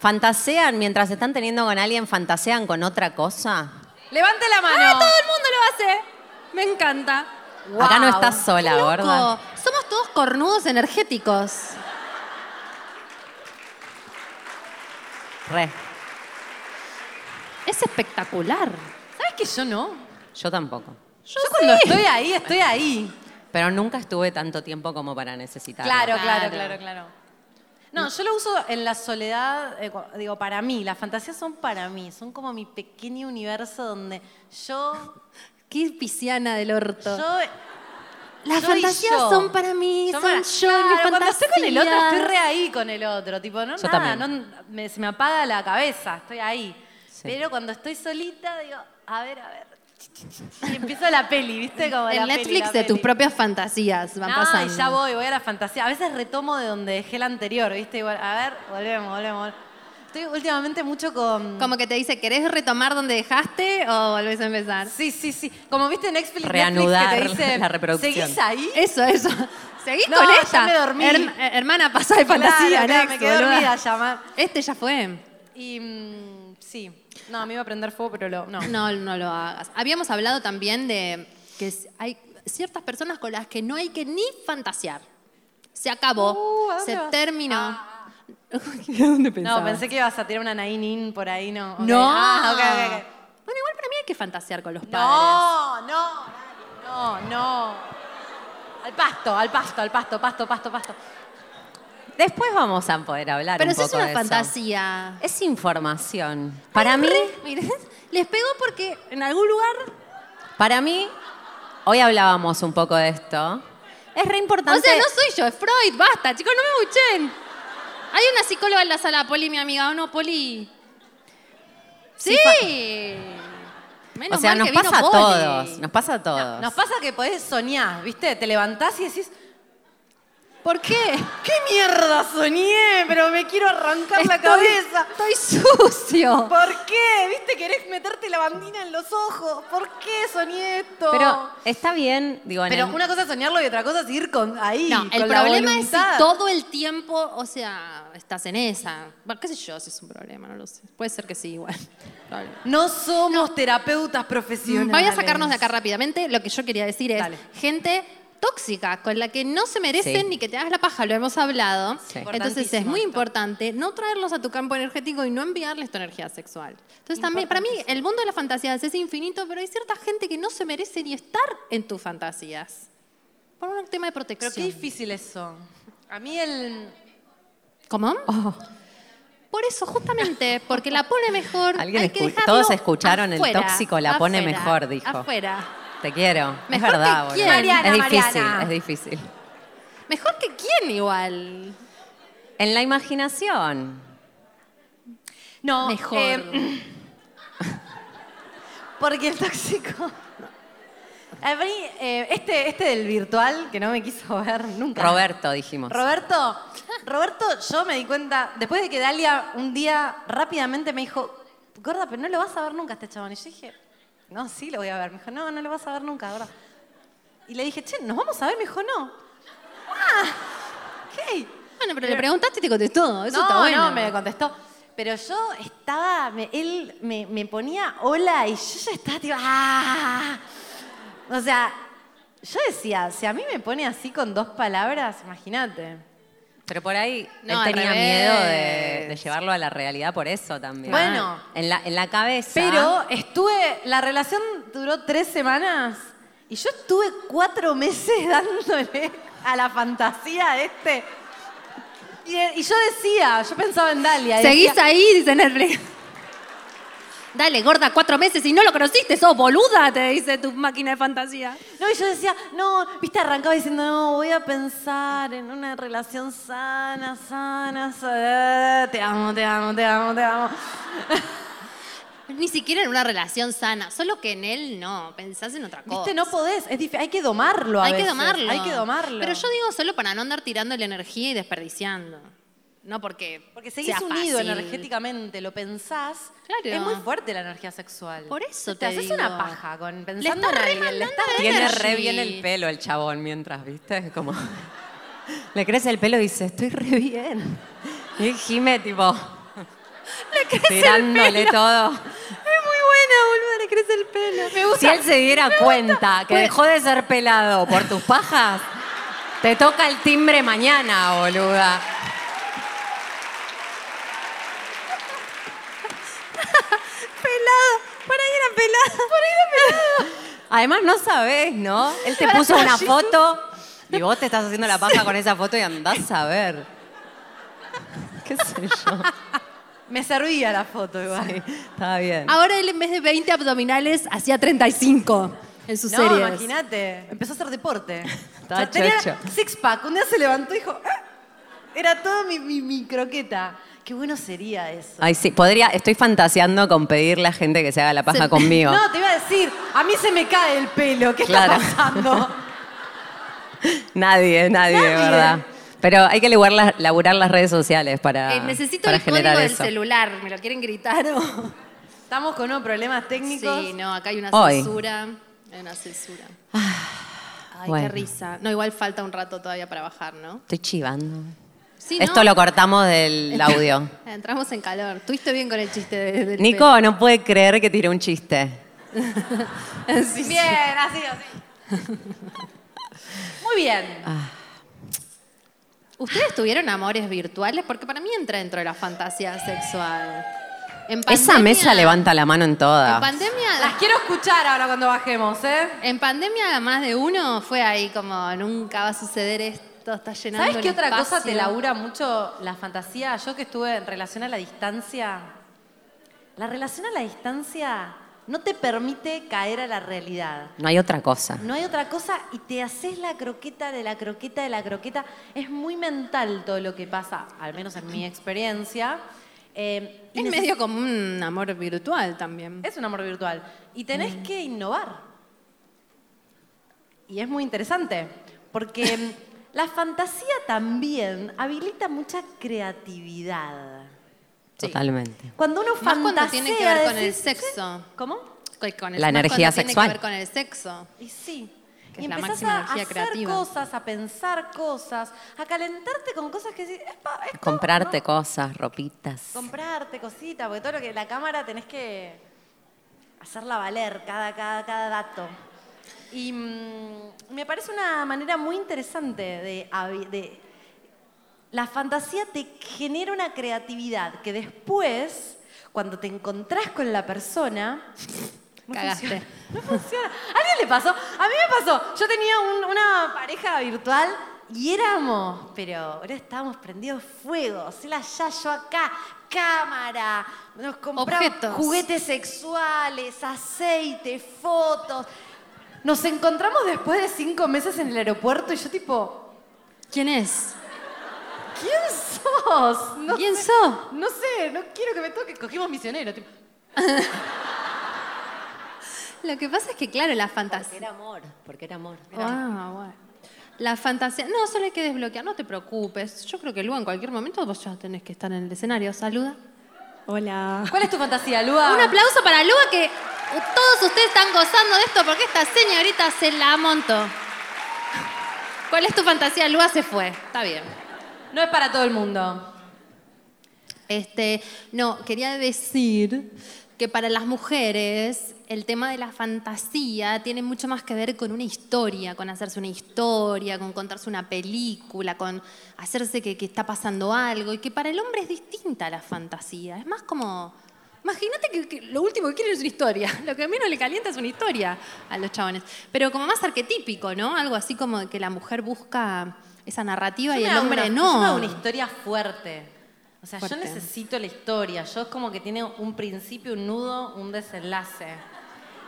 ¿Fantasean mientras están teniendo con alguien, fantasean con otra cosa? Levante la mano. ¡Ah, todo el mundo lo hace! Me encanta. Acá no estás sola, gorda. Somos todos cornudos energéticos. Re. Es espectacular. ¿Sabes que yo no? Yo tampoco. Yo, cuando estoy ahí, estoy ahí. Pero nunca estuve tanto tiempo como para necesitarlo. Claro, claro, Claro. claro. No, yo lo uso en la soledad, eh, digo, para mí, las fantasías son para mí, son como mi pequeño universo donde yo, Qué pisciana del orto. yo Las yo fantasías yo. son para mí, son para- yo mis Claro, Cuando estoy con el otro, estoy re ahí con el otro. Tipo, no, Yo nada, también. no, me- se me apaga la cabeza, estoy ahí. Sí. Pero cuando estoy solita, digo, a ver, a ver. Y empiezo la peli, ¿viste? Como El la peli, Netflix la de tus peli. propias fantasías van no, pasando. y ya voy, voy a la fantasía. A veces retomo de donde dejé la anterior, ¿viste? Igual, a ver, volvemos, volvemos. Estoy últimamente mucho con... Como que te dice, ¿querés retomar donde dejaste o volvés a empezar? Sí, sí, sí. Como viste en Netflix, Reanudar Netflix que te dice, la reproducción. ¿Seguís ahí? Eso, eso. Seguís No, con ya esta. me dormí. Herm- eh, hermana, pasa de fantasía, Claro, claro, next, me quedé boluda. dormida ya. Este ya fue. Y mm, sí. No, me iba a prender fuego, pero lo, no. No, no lo hagas. Habíamos hablado también de que hay ciertas personas con las que no hay que ni fantasear. Se acabó, Uh, ¿a dónde se vas? terminó. ¿Dónde No, pensé que ibas a tirar una nainin por ahí, no. ok. No. Ah, ok, ok, ok. Bueno, igual para mí hay que fantasear con los padres. No, no, no, no. Al pasto, al pasto, al pasto, pasto, pasto, pasto. Después vamos a poder hablar Pero un si es poco una de eso. fantasía. Es información. Para mí, Miren, les pegó porque en algún lugar. para mí, hoy hablábamos un poco de esto. Es re importante. O sea, no soy yo, es Freud, basta, chicos, no me buchen. Hay una psicóloga en la sala, Poli, mi amiga, ¿o no, Poli? Sí. Menos o sea, mal nos que vino pasa a todos. Nos pasa a todos. Nos pasa que podés soñar, ¿viste? Te levantás y decís, ¿Por qué? ¿qué mierda soñé? Pero me quiero arrancar la Estoy- cabeza. Estoy sucio. ¿Por qué? ¿Viste? ¿Querés meterte la bandina en los ojos? ¿Por qué soñé esto? Pero está bien, digo, en Pero el- una cosa es soñarlo y otra cosa es ir con ahí. No, el con la problema es si voluntad. todo el tiempo, o sea, estás en esa. Bueno, qué sé yo si es un problema, no lo sé. Puede ser que sí, igual. No somos terapeutas profesionales. Voy a sacarnos de acá rápidamente. Lo que yo quería decir es Dale. gente tóxica con la que no se merecen Sí. ni que te hagas la paja, lo hemos hablado. Sí. Entonces es muy esto. importante no traerlos a tu campo energético y no enviarles tu energía sexual. Entonces también, para mí, el mundo de las fantasías es infinito, pero hay cierta gente que no se merece ni estar en tus fantasías. Por un tema de Pero protección. qué difícil eso. A mí el... ¿Cómo? Oh. Por eso, justamente, porque la pone mejor. Alguien hay que escu- dejarlo todos escucharon el tóxico la pone mejor, dijo. Afuera. Te quiero. Mejor es verdad, que quién. Mariana, es difícil, Mariana. es difícil. Mejor que quién igual. En la imaginación. No, Mejor. eh, porque el tóxico... A mí, eh, este, este del virtual, que no me quiso ver nunca. Roberto, dijimos. Roberto, Roberto, yo me di cuenta, después de que Dalia un día rápidamente me dijo, gorda, pero no lo vas a ver nunca este chabón. Y yo dije, no, sí lo voy a ver. Me dijo, no, no lo vas a ver nunca, gorda. Y le dije, che, ¿nos vamos a ver? Me dijo, no. Ah, ok. Bueno, pero le preguntaste y te contestó. Eso no, está bueno. no, me contestó. Pero yo estaba, me- él me, me ponía hola y yo ya estaba tipo, ¡ah! O sea, yo decía, si a mí me pone así con dos palabras, imagínate. Pero por ahí No, él tenía revés. miedo de, de llevarlo a la realidad por eso también. Bueno. En la, en la cabeza. Pero estuve, la relación duró tres semanas y yo estuve cuatro meses dándole a la fantasía de este. Y, y yo decía, yo pensaba en Dalia. y Seguís decía, ahí, dice Netflix. Dale, gorda, cuatro meses y no lo conociste, sos boluda, te dice tu máquina de fantasía. No, y yo decía, no, viste, arrancaba diciendo, no, voy a pensar en una relación sana, sana, sana. Te amo, te amo, te amo, te amo. Ni siquiera en una relación sana, solo que en él no, pensás en otra cosa. Viste, no podés, es difí- hay que domarlo a Hay que domarlo. Hay que domarlo. Pero yo digo solo para no andar tirando la energía y desperdiciando. No porque. Porque seguís sea unido fácil. energéticamente, lo pensás. Claro. Es muy fuerte la energía sexual. Por eso te, te haces digo. una paja con Le pensando está en alguien. Le estás- Tiene re bien el pelo el chabón mientras, ¿viste? Como. Le crece el pelo y dice, estoy re bien. Y Jime, tipo. tirándole todo. Es muy buena, boludo, le crece el pelo. Me gusta. Si él se diera cuenta que dejó de ser pelado por tus pajas, te toca el timbre mañana, boluda. pelado. Pelado. Por ahí era pelado. Además, no sabés, ¿no? Él te puso una foto y vos te estás haciendo la paja con esa foto y andás a ver. ¿Qué sé yo? Me servía la foto igual. Sí, estaba bien. Ahora él en vez de 20 abdominales hacía 35 en sus No, series. imagínate. Empezó a hacer deporte. Estaba tenía chocho. six pack. Un día se levantó y dijo, "Ah". era todo mi, mi- mi croqueta. Qué bueno sería eso. Ay, sí, podría, estoy fantaseando con pedirle a gente que se haga la paja Se- conmigo. No, te iba a decir, a mí se me cae el pelo. ¿Qué Claro. está pasando? Nadie, nadie, verdad. Pero hay que laburar las, laburar las redes sociales para, Eh, necesito para el código generar del eso. celular. ¿Me lo quieren gritar o...? Estamos con unos problemas técnicos. Sí, no, acá hay una Hoy. censura. Hay una censura. Ay, bueno. qué risa. No, igual falta un rato todavía para bajar, ¿no? Estoy chivando. Sí, ¿no? Esto lo cortamos del audio. Entramos en calor. Estuviste bien con el chiste de- del Nico no puede creer que tiré un chiste. Sí. Bien, así, así. Muy bien. ¿Ustedes tuvieron amores virtuales? Porque para mí entra dentro de la fantasía sexual. En Esa mesa levanta la mano en En toda. pandemia, Las quiero escuchar ahora cuando bajemos, ¿eh? en pandemia más de uno fue ahí como nunca va a suceder esto, está llenando ¿Sabes qué el otra cosa te labura mucho la fantasía? Yo que estuve en relación a la distancia, la relación a la distancia no te permite caer a la realidad. No hay otra cosa. No hay otra cosa y te haces la croqueta de la croqueta de la croqueta. Es muy mental todo lo que pasa, al menos en mi experiencia. Eh, Es medio como un amor virtual también. Es un amor virtual. Y tenés Mm. que innovar. Y es muy interesante, porque la fantasía también habilita mucha creatividad. Sí. Totalmente. Cuando uno Más fantasea... cuando tiene que ver con el sexo. ¿Cómo? Con- con el- La más energía sexual. Tiene que ver con el sexo. Y sí. Que y es la empezás máxima a energía hacer creativa. cosas, a pensar cosas, a calentarte con cosas que "Epa, esto Comprarte no". cosas, ropitas. comprarte cositas, porque todo lo que la cámara tenés que hacerla valer, cada, cada, cada dato. Y mm, me parece una manera muy interesante de, de- La fantasía te genera una creatividad que después, cuando te encontrás con la persona... no Cagaste. funciona. No funciona. ¿A alguien le pasó? A mí me pasó. Yo tenía un- una pareja virtual y éramos, pero ahora estábamos prendidos fuegos. Él allá, yo acá, cámara, nos compramos Objetos. juguetes sexuales, aceite, fotos. Nos encontramos después de cinco meses en el aeropuerto y yo tipo, ¿Quién es? ¿quién sos? No ¿Quién sé, sos? No sé, no quiero que me toque. Cogimos misionero. Tipo. Lo que pasa es que, claro, la fantasía. Era amor, porque era amor. Ah, bueno. La fantasía. No, solo hay que desbloquear, no te preocupes. Yo creo que luego en cualquier momento vos ya tenés que estar en el escenario. Saluda. Hola. ¿Cuál es tu fantasía, Lua? Un aplauso para Lua que todos ustedes están gozando de esto porque esta señorita se la montó. ¿Cuál es tu fantasía? Lua se fue. Está bien. No es para todo el mundo. Este, no, quería decir que para las mujeres el tema de la fantasía tiene mucho más que ver con una historia, con hacerse una historia, con contarse una película, con hacerse que, que está pasando algo, y que para el hombre es distinta la fantasía. Es más como, imagínate que, que lo último que quieren es una historia, lo que menos le calienta es una historia a los chabones, pero como más arquetípico, ¿no? Algo así como que la mujer busca esa narrativa Yo y el hombre una, no. Yo me una historia fuerte. O sea, Fuerte. yo necesito la historia. Yo es como que tiene un principio, un nudo, un desenlace.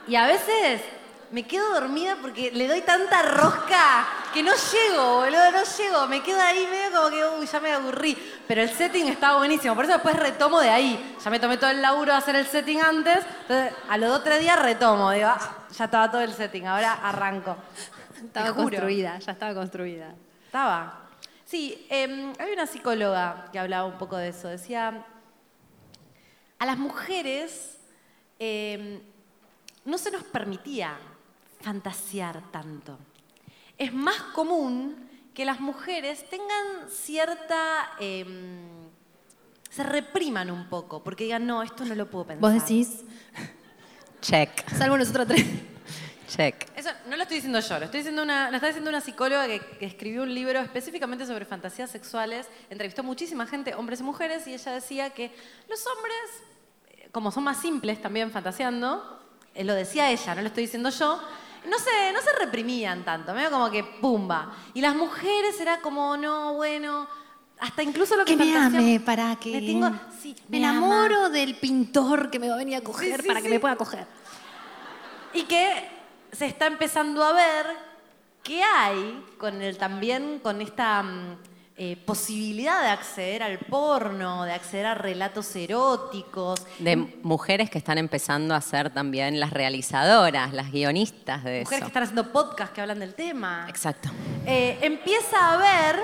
Y a veces me quedo dormida porque le doy tanta rosca que no llego, boludo, no llego. Me quedo ahí medio como que, uy, ya me aburrí. Pero el setting estaba buenísimo. Por eso después retomo de ahí. Ya me tomé todo el laburo de hacer el setting antes. Entonces, a los dos o tres días retomo. Digo, ah, ya estaba todo el setting. Ahora arranco. Estaba construida, ya estaba construida. Estaba. Sí, eh, había una psicóloga que hablaba un poco de eso. Decía, a las mujeres eh, no se nos permitía fantasear tanto. Es más común que las mujeres tengan cierta... eh, se repriman un poco, porque digan, no, esto no lo puedo pensar. Vos decís, Check, salvo nosotros tres. check. Eso no lo estoy diciendo yo, lo, estoy diciendo una, lo está diciendo una psicóloga que, que escribió un libro específicamente sobre fantasías sexuales. Entrevistó muchísima gente, hombres y mujeres, y ella decía que los hombres, como son más simples también fantaseando, eh, lo decía ella, no lo estoy diciendo yo, no se, no se reprimían tanto, medio como que pumba. Y las mujeres era como, no, bueno, hasta incluso lo que, Que me ame para que. Me tengo, sí, me me ama. enamoro del pintor que me va a venir a coger sí, para que me pueda coger. Y que se está empezando a ver qué hay con el también con esta mm, eh, posibilidad de acceder al porno, de acceder a relatos eróticos. De mujeres que están empezando a ser también las realizadoras, las guionistas de Mujeres que eso. están haciendo podcasts que hablan del tema. Exacto. Eh, empieza a haber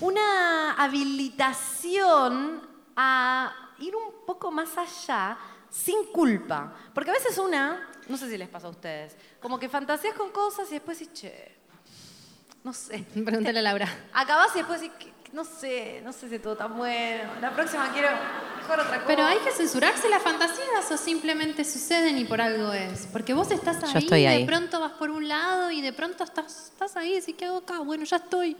una habilitación a ir un poco más allá sin culpa. Porque a veces una, no sé si les pasa a ustedes, como que fantaseas con cosas y después dices, che, no sé. Pregúntale a Laura. Acabás y después decís, "Que- que no sé, no sé si todo tan bueno. La próxima quiero mejor otra cosa. Pero hay que censurarse las fantasías o simplemente suceden y por algo es. Porque vos estás ahí, Yo estoy y de ahí. pronto vas por un lado y de pronto estás, estás ahí y decís, ¿qué hago acá? Bueno, ya estoy.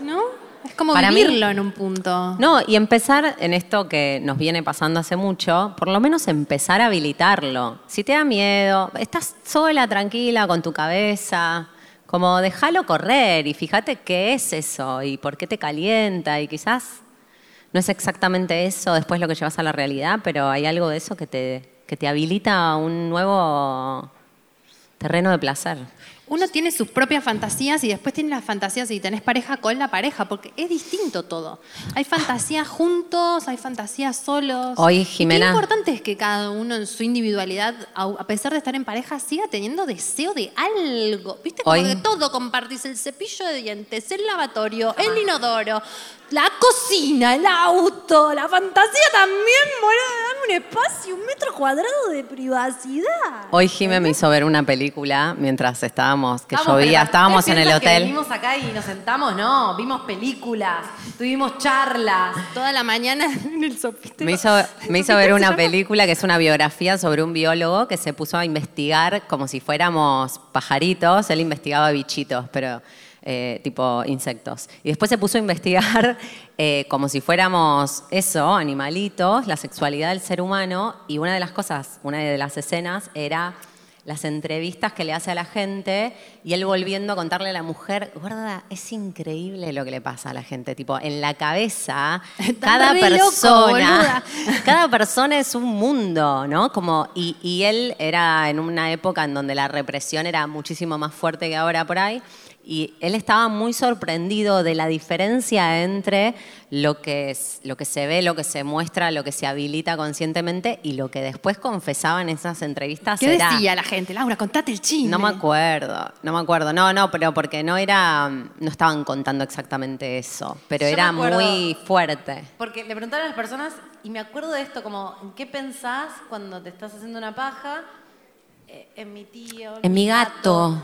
¿No? Es como Para mí- vivirlo en un punto. No, y empezar en esto que nos viene pasando hace mucho, por lo menos empezar a habilitarlo. Si te da miedo, estás sola, tranquila, con tu cabeza, como déjalo correr y fíjate qué es eso y por qué te calienta y quizás no es exactamente eso después lo que llevas a la realidad, pero hay algo de eso que te, que te habilita un nuevo terreno de placer. Uno tiene sus propias fantasías y después tiene las fantasías y tenés pareja con la pareja, porque es distinto todo. Hay fantasías juntos, hay fantasías solos. Hoy, Jimena- Qué importante es que cada uno en su individualidad, a pesar de estar en pareja, siga teniendo deseo de algo. ¿Viste? Como Hoy- que todo compartís: el cepillo de dientes, el lavatorio, el inodoro, la cocina, el auto, la fantasía también, boludo. Dame un espacio, un metro cuadrado de privacidad. Hoy Jimé me hizo ver una película mientras estábamos, que Vamos, llovía, pero estábamos ¿ustedes en el que hotel. venimos acá y nos sentamos? No, vimos películas, tuvimos charlas. Toda la mañana en el sopite. Me hizo, me hizo ver una película que es una biografía sobre un biólogo que se puso a investigar como si fuéramos pajaritos. Él investigaba bichitos, pero eh, tipo insectos. Y después se puso a investigar eh, como si fuéramos eso, animalitos, la sexualidad del ser humano. Y una de las cosas, una de las escenas era las entrevistas que le hace a la gente y él volviendo a contarle a la mujer, gorda, es increíble lo que le pasa a la gente, tipo, en la cabeza, cada re loco, persona, cada persona es un mundo, ¿no? Como, y, y él era en una época en donde la represión era muchísimo más fuerte que ahora por ahí. Y él estaba muy sorprendido de la diferencia entre lo que, es, lo que se ve, lo que se muestra, lo que se habilita conscientemente y lo que después confesaba en esas entrevistas. ¿Qué era- decía la gente? Laura, contate el chisme. No me acuerdo, no me acuerdo. No, no, pero porque no era, no estaban contando exactamente eso, pero Yo era muy fuerte. Porque le preguntaron a las personas, y me acuerdo de esto, como, ¿en qué pensás cuando te estás haciendo una paja? Eh, en mi tío. En mi gato.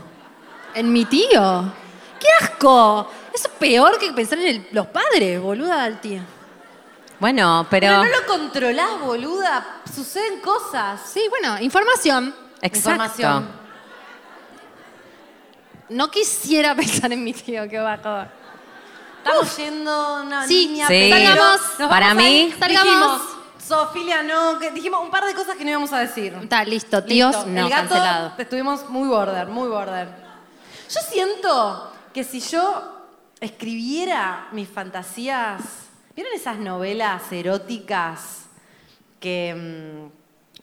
En mi tío. ¡Qué asco! Eso es peor que pensar en el- los padres, boluda del tío. Bueno, pero. Pero no lo controlás, boluda. Suceden cosas. Sí, bueno, información. Exacto. Información. No quisiera pensar en mi tío, qué bajo. Estamos yendo a una Sí, línea. sí. pero Salgamos. nos Para vamos a mí- ir. Salgamos. Dijimos, Sofilia, no. que dijimos un par de cosas que no íbamos a decir. Está listo, tíos, Listo. no, El gato, cancelado. estuvimos muy border, muy border. Yo siento que si yo escribiera mis fantasías, ¿vieron esas novelas eróticas que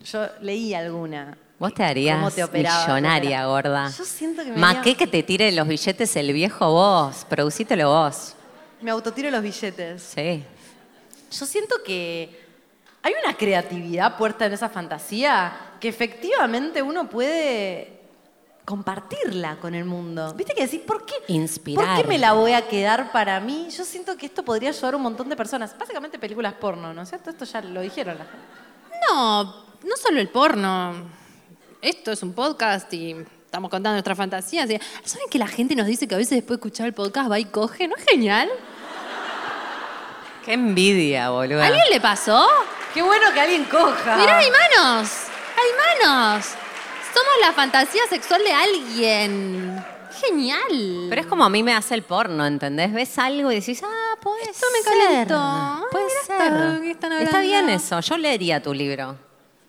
mm, yo leí alguna? Vos te harías ¿Cómo te operaba? millonaria, gorda. Yo siento que me Más haría- que que te tire los billetes el viejo vos, producítelo vos. Me autotiro los billetes. Sí. Yo siento que hay una creatividad puerta en esa fantasía que efectivamente uno puede compartirla con el mundo. ¿Viste que decís, ¿por qué? Inspirar. ¿Por qué me la voy a quedar para mí? Yo siento que esto podría ayudar a un montón de personas. Básicamente películas porno, ¿no es cierto? Esto ya lo dijeron la gente. No, no solo el porno. Esto es un podcast y estamos contando nuestras fantasías. y- ¿Saben que la gente nos dice que a veces después de escuchar el podcast va y coge? ¿No es genial? Qué envidia, boludo. ¿A alguien le pasó? Qué bueno que alguien coja. Mirá, hay manos. Hay manos. Somos la fantasía sexual de alguien. Genial. Pero es como a mí me hace el porno, ¿entendés? Ves algo y decís, ah, puede Esto me calentó. Puede ser. están Está bien eso. Yo leería tu libro.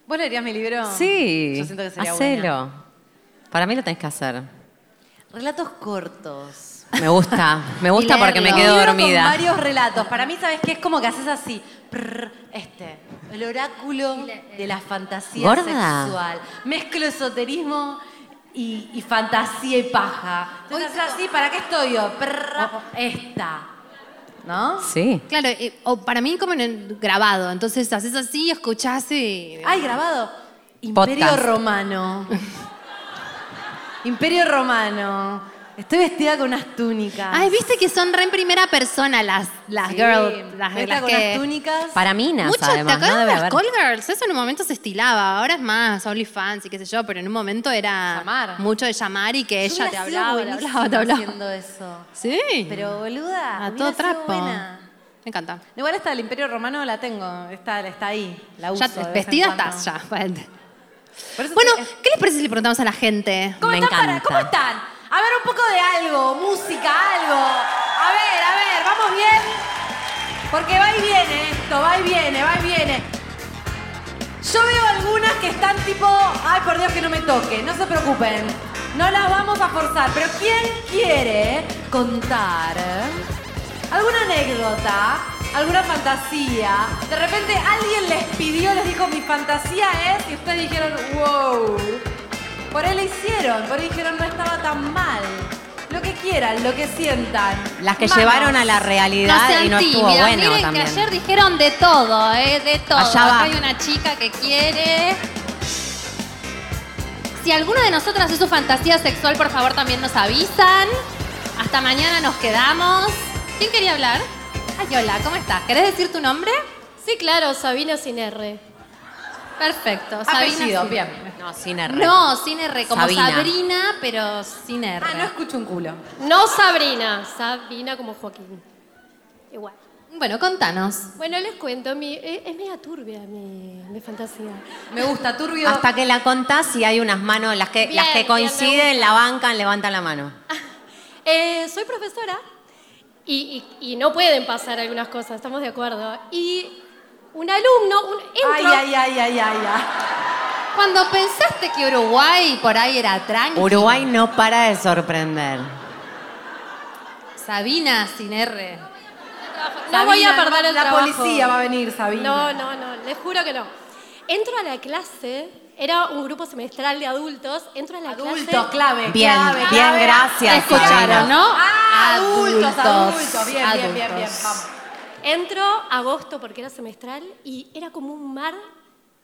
¿Vos leerías mi libro? Sí. Yo siento que sería Hacelo. buena. Para mí lo tenés que hacer. Relatos cortos. Me gusta. Me gusta porque me quedo Libro dormida. Con varios relatos. Para mí, ¿sabes qué? Es como que haces así. Prr, este. El oráculo de la fantasía Gorda. sexual. Mezclo esoterismo y, y fantasía y paja. Entonces haces así, ¿para qué estoy yo? Prr, esta. ¿No? Sí. Claro, eh, o para mí como en el grabado. Entonces haces así, escuchás y... Ay, grabado. Imperio Podcast. Romano. Imperio Romano. Estoy vestida con unas túnicas. Ay, viste que son re en primera persona las, las Sí, girls, las, las con que... unas túnicas. Para minas, Mucho, ¿te además. acuerdas no de las call girls? Eso en un momento se estilaba, ahora es más OnlyFans y qué sé yo, pero en un momento era Llamar. mucho de llamar y que Yo ella te hablaba, te hablaba, te hablaba. haciendo eso. Sí. Pero boluda, a todo trapo. buena. Me encanta. Igual esta del Imperio Romano la tengo, está, está ahí, la uso. Ya de vez en vestida estás ya. Bueno, ¿qué les parece si le preguntamos a la gente? ¿Cómo Me están? para- encanta. ¿Cómo están? A ver, un poco de algo, música, algo. A ver, a ver, ¿vamos bien? Porque va y viene esto, va y viene, va y viene. Yo veo algunas que están tipo, ay por Dios que no me toque, no se preocupen, no las vamos a forzar, pero ¿quién quiere contar alguna anécdota, alguna fantasía? De repente alguien les pidió, les dijo mi fantasía es, y ustedes dijeron, wow. Por ahí le hicieron, por ahí dijeron no estaba tan mal. Lo que quieran, lo que sientan. Las que Manos. llevaron a la realidad y no estuvo tímidas. bueno Miren también. que ayer dijeron de todo, ¿eh? De todo. Allá Acá va. hay una chica que quiere. Si alguna de nosotras es su fantasía sexual, por favor también nos avisan. Hasta mañana nos quedamos. ¿Quién quería hablar? Ay, hola, ¿cómo estás? ¿Querés decir tu nombre? Sí, claro, Sabina sin R. Perfecto. Sabina Apellido, sin- bien. No, sin R. No, sin R, como Sabina. Sabrina, pero sin R. Ah, no escucho un culo. No Sabrina, Sabina como Joaquín. Igual. Bueno, contanos. Bueno, les cuento, mi, eh, es media turbia mi, mi fantasía. Me gusta, turbio. Hasta que la contás y hay unas manos, las que, Bien, las que coinciden, la bancan, levantan la mano. Eh, soy profesora y, y- y no pueden pasar algunas cosas, estamos de acuerdo. Y un alumno, un, Ay, entro, ay, ay, ay, ay, ay. Cuando pensaste que Uruguay por ahí era tranqui. Uruguay no para de sorprender. Sabina sin R. no voy a Sabina, perder el la trabajo. policía va a venir, Sabina. No, no, no, les juro que no. Entro a la clase era un grupo semestral de adultos, entro a la Adultos, clase... clave. Bien, clave, bien, clave. gracias. Escucharon. ¿no? Ah, adultos, adultos. Bien, bien, bien, bien. adultos. Vamos. Entro agosto porque era semestral y era como un mar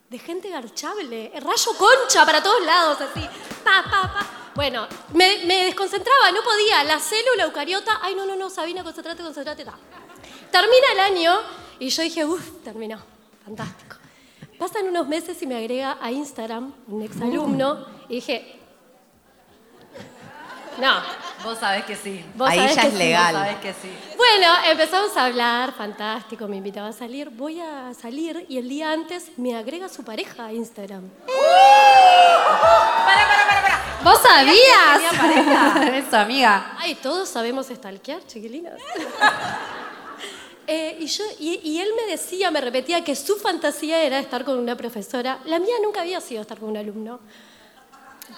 de gente garchable. Rayo concha para todos lados, así. Pa, pa. Bueno, me, me desconcentraba, no podía. La célula eucariota, ay, no, no, no, Sabina, concentrate, concentrate. ta. Termina el año y yo dije, uff, terminó. Fantástico. Pasan unos meses y me agrega a Instagram un exalumno y dije, no, Vos sabés que sí. vos Ahí sabés ya que es sí. legal. Vos sabés que sí. Bueno, empezamos a hablar, fantástico, me invitaba a salir. Voy a salir y el día antes me agrega su pareja a Instagram. Para, para, para, para. ¿Vos sabías? pareja? Eso, amiga. Ay, todos sabemos stalkear, chiquilinas. Eh, y, yo, y, y él me decía, me repetía que su fantasía era estar con una profesora. La mía nunca había sido estar con un alumno.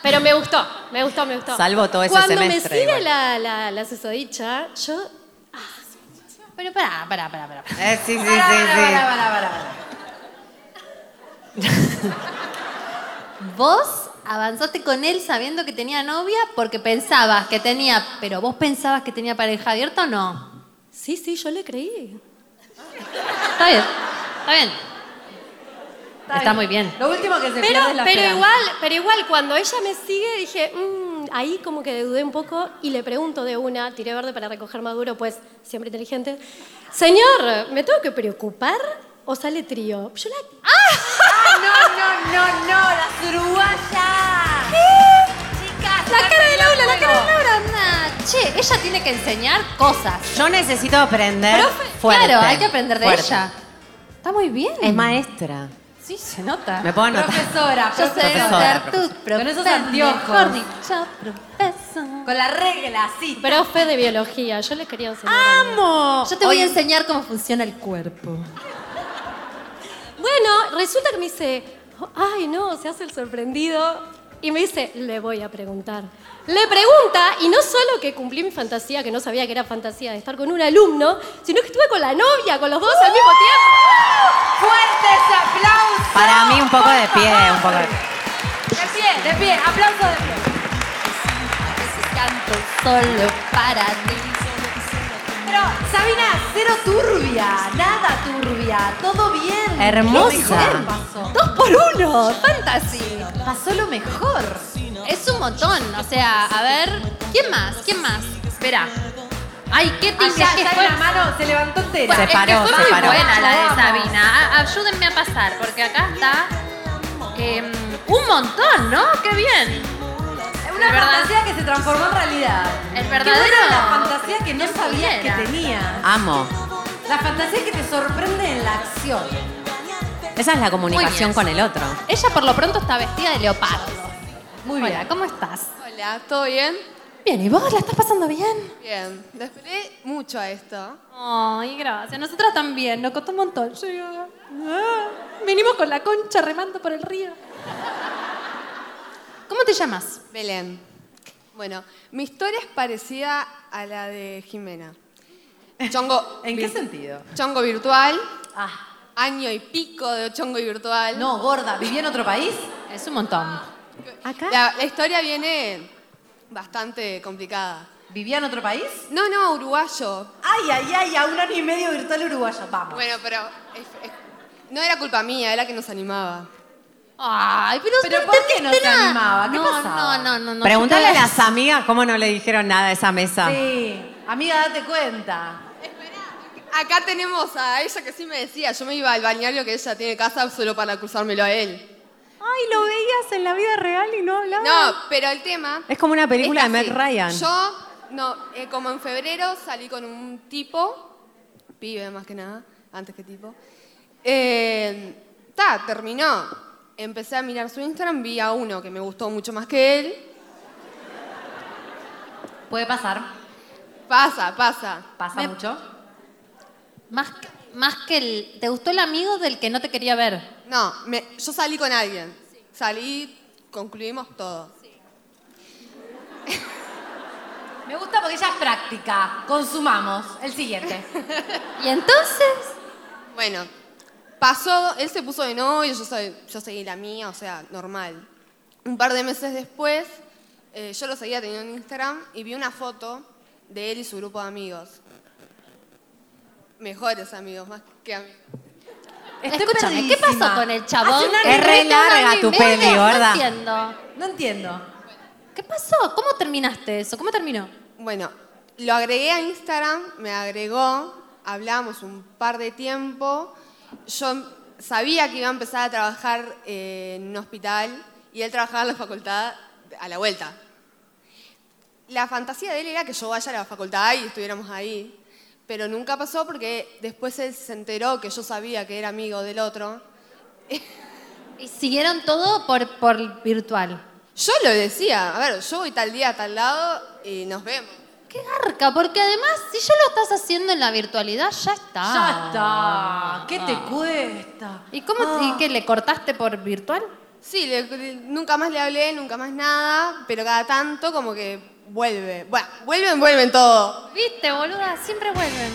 Pero me gustó, me gustó, me gustó. Salvo todo ese Cuando semestre, me sigue la, la, la susodicha, yo Pero pará, pará, pará, pará. Eh, sí, sí, sí, sí. para, para, para. Vos avanzaste con él sabiendo que tenía novia porque pensabas que tenía. Pero vos pensabas que tenía pareja abierta o no? Sí, sí, yo le creí. Está bien, está bien. Está, muy bien. Lo último que se Pero, pierde es la pero esperanza. igual, pero igual, cuando ella me sigue, dije, "Mm", ahí como que dudé un poco y le pregunto de una, tiré verde para recoger maduro, pues siempre inteligente. Señor, ¿me tengo que preocupar o sale trío? Yo la... ¡Ah, no, no, no, no! ¡Las uruguayas! Chicas, La cara de Laura, la cara de. Laura. Che, ella tiene que enseñar cosas. Yo necesito aprender Profe, fuerte. Claro, hay que aprender de fuerte. ella. Está muy bien. Es maestra. Sí, se nota. Me puedo anotar. Profesora, Yo sé Profesora, tu Con esos anteojos. dicho, profesor. Con la regla, sí. Profe de biología, yo le quería enseñar. ¡Amo! Yo te voy a enseñar cómo funciona el cuerpo. Bueno, resulta que me dice, ay no, se hace el sorprendido. Y me dice, le voy a preguntar. Le pregunta, y no solo que cumplí mi fantasía, que no sabía que era fantasía de estar con un alumno, sino que estuve con la novia, con los dos al mismo tiempo. ¡Fuerte ese aplauso! Para mí un poco de pie, un poco de De pie, de pie, aplauso de pie. Canto solo para ti. Pero, Sabina, cero turbia, nada turbia, todo bien. Hermosa. Pasó. Dos por uno, fantasy. Pasó lo mejor. Es un montón. O sea, a ver, ¿quién más? ¿Quién más? Espera. Ay, qué que fue. en la mano, se levantó entera. Se Es que paró, fue se muy paró. buena la de. Sabina. A- Ayúdenme a pasar, porque acá está em, un montón, ¿no? ¡Qué bien! Una de verdad. fantasía que se transformó en realidad. El Qué verdadero. buena la fantasía que no ¿Quién sabías pudiera? que tenías. Amo. La fantasía que te sorprende en la acción. Esa es la comunicación con el otro. Ella por lo pronto está vestida de leopardo. Muy Hola, bien. ¿cómo estás? Hola, ¿todo bien? Bien, ¿y vos la estás pasando bien? Bien. Le esperé mucho a esto. Ay, gracias. Nosotras también, nos costó un montón llegar. Ah, Vinimos con la concha remando por el río. ¿Cómo te llamas? Belén. Bueno, mi historia es parecida a la de Jimena. Chongo. ¿En qué sentido? Chongo virtual, Ah, año y pico de chongo virtual. no, gorda, ¿viví en otro país? Es un montón. ¿Acá? La, la historia viene bastante complicada. ¿Vivía en otro país? No, no, uruguayo. Ay, ay, ay, a un año y medio virtual uruguayo. Vamos. Bueno, pero es- es- no era culpa mía, era que nos animaba. Ay, pero, Pero ¿por qué no se nada. animaba? ¿Qué no, pasaba? No, no, no, no. Pregúntale a las amigas cómo no le dijeron nada a esa mesa. Sí. Amiga, date cuenta. Acá tenemos a ella que sí me decía, yo me iba al balneario que ella tiene casa solo para cruzármelo a él. Ay, lo veías en la vida real y no hablabas. No, pero el tema... Es como una película de. Meg Ryan. Yo, no, eh, como en febrero salí con un tipo, pibe más que nada, antes que tipo. Eh, Ta, terminó. Empecé a mirar su Instagram, vi a uno que me gustó mucho más que él. Puede pasar. Pasa, pasa. Pasa Me- mucho. Más, que- más que el... ¿Te gustó el amigo del que no te quería ver? No, me- yo salí con alguien. Salí, concluimos todo. Me gusta porque ella es práctica. Consumamos. El siguiente. ¿Y entonces? Bueno, pasó, él se puso de novio, yo, soy- yo seguí la mía, o sea, normal. Un par de meses después, eh, yo lo seguía teniendo en Instagram y vi una foto de él y su grupo de amigos. Mejores amigos, más que amigos. Estoy Escúchame, ¿qué pasó con el chabón? Es re larga tu peli, No gorda. entiendo. No entiendo. ¿Qué pasó? ¿Cómo terminaste eso? ¿Cómo terminó? Bueno, lo agregué a Instagram, me agregó, hablamos un par de tiempo. Yo sabía que iba a empezar a trabajar eh, en un hospital y él trabajaba en la facultad a la vuelta. La fantasía de él era que yo vaya a la facultad y estuviéramos ahí, pero nunca pasó porque después él se enteró que yo sabía que era amigo del otro. Y siguieron todo por, por virtual. Yo lo decía, a ver, yo voy tal día a tal lado y nos vemos. Qué garca, porque además, si ya lo estás haciendo en la virtualidad, ya está. Ya está. ¿Qué te cuesta? ¿Y cómo te- y qué, le cortaste por virtual? Sí, le- le- nunca más le hablé, nunca más nada, pero cada tanto como que vuelve. Bueno, vuelven, vuelven todo. Viste, boluda, siempre vuelven.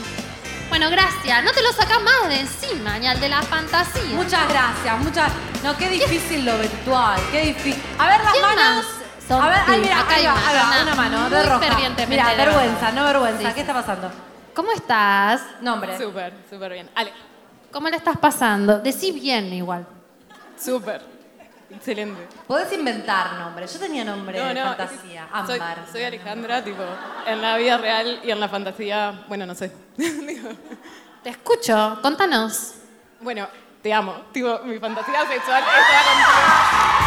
Bueno, gracias. No te lo sacás más de encima, ni al de la fantasía. Muchas gracias, muchas. No, qué difícil lo virtual, qué difícil. A ver las ¿Quién manos. más? Son- a ver, ay, mira, acá ahí hay va, una, ahí va, una mano, de muy roja. Mira, de vergüenza, no vergüenza. Sí, ¿Qué sí. está pasando? ¿Cómo estás? Nombre. Súper, súper bien. Ale, ¿Cómo le estás pasando? Decí bien igual. súper. Excelente. Podés inventar nombre. Yo tenía nombre de fantasía. es que soy, Ámbar. soy Alejandra, tipo, en la vida real y en la fantasía, bueno, no sé. Te escucho, contanos. bueno, te amo. Tipo, mi fantasía sexual está contigo.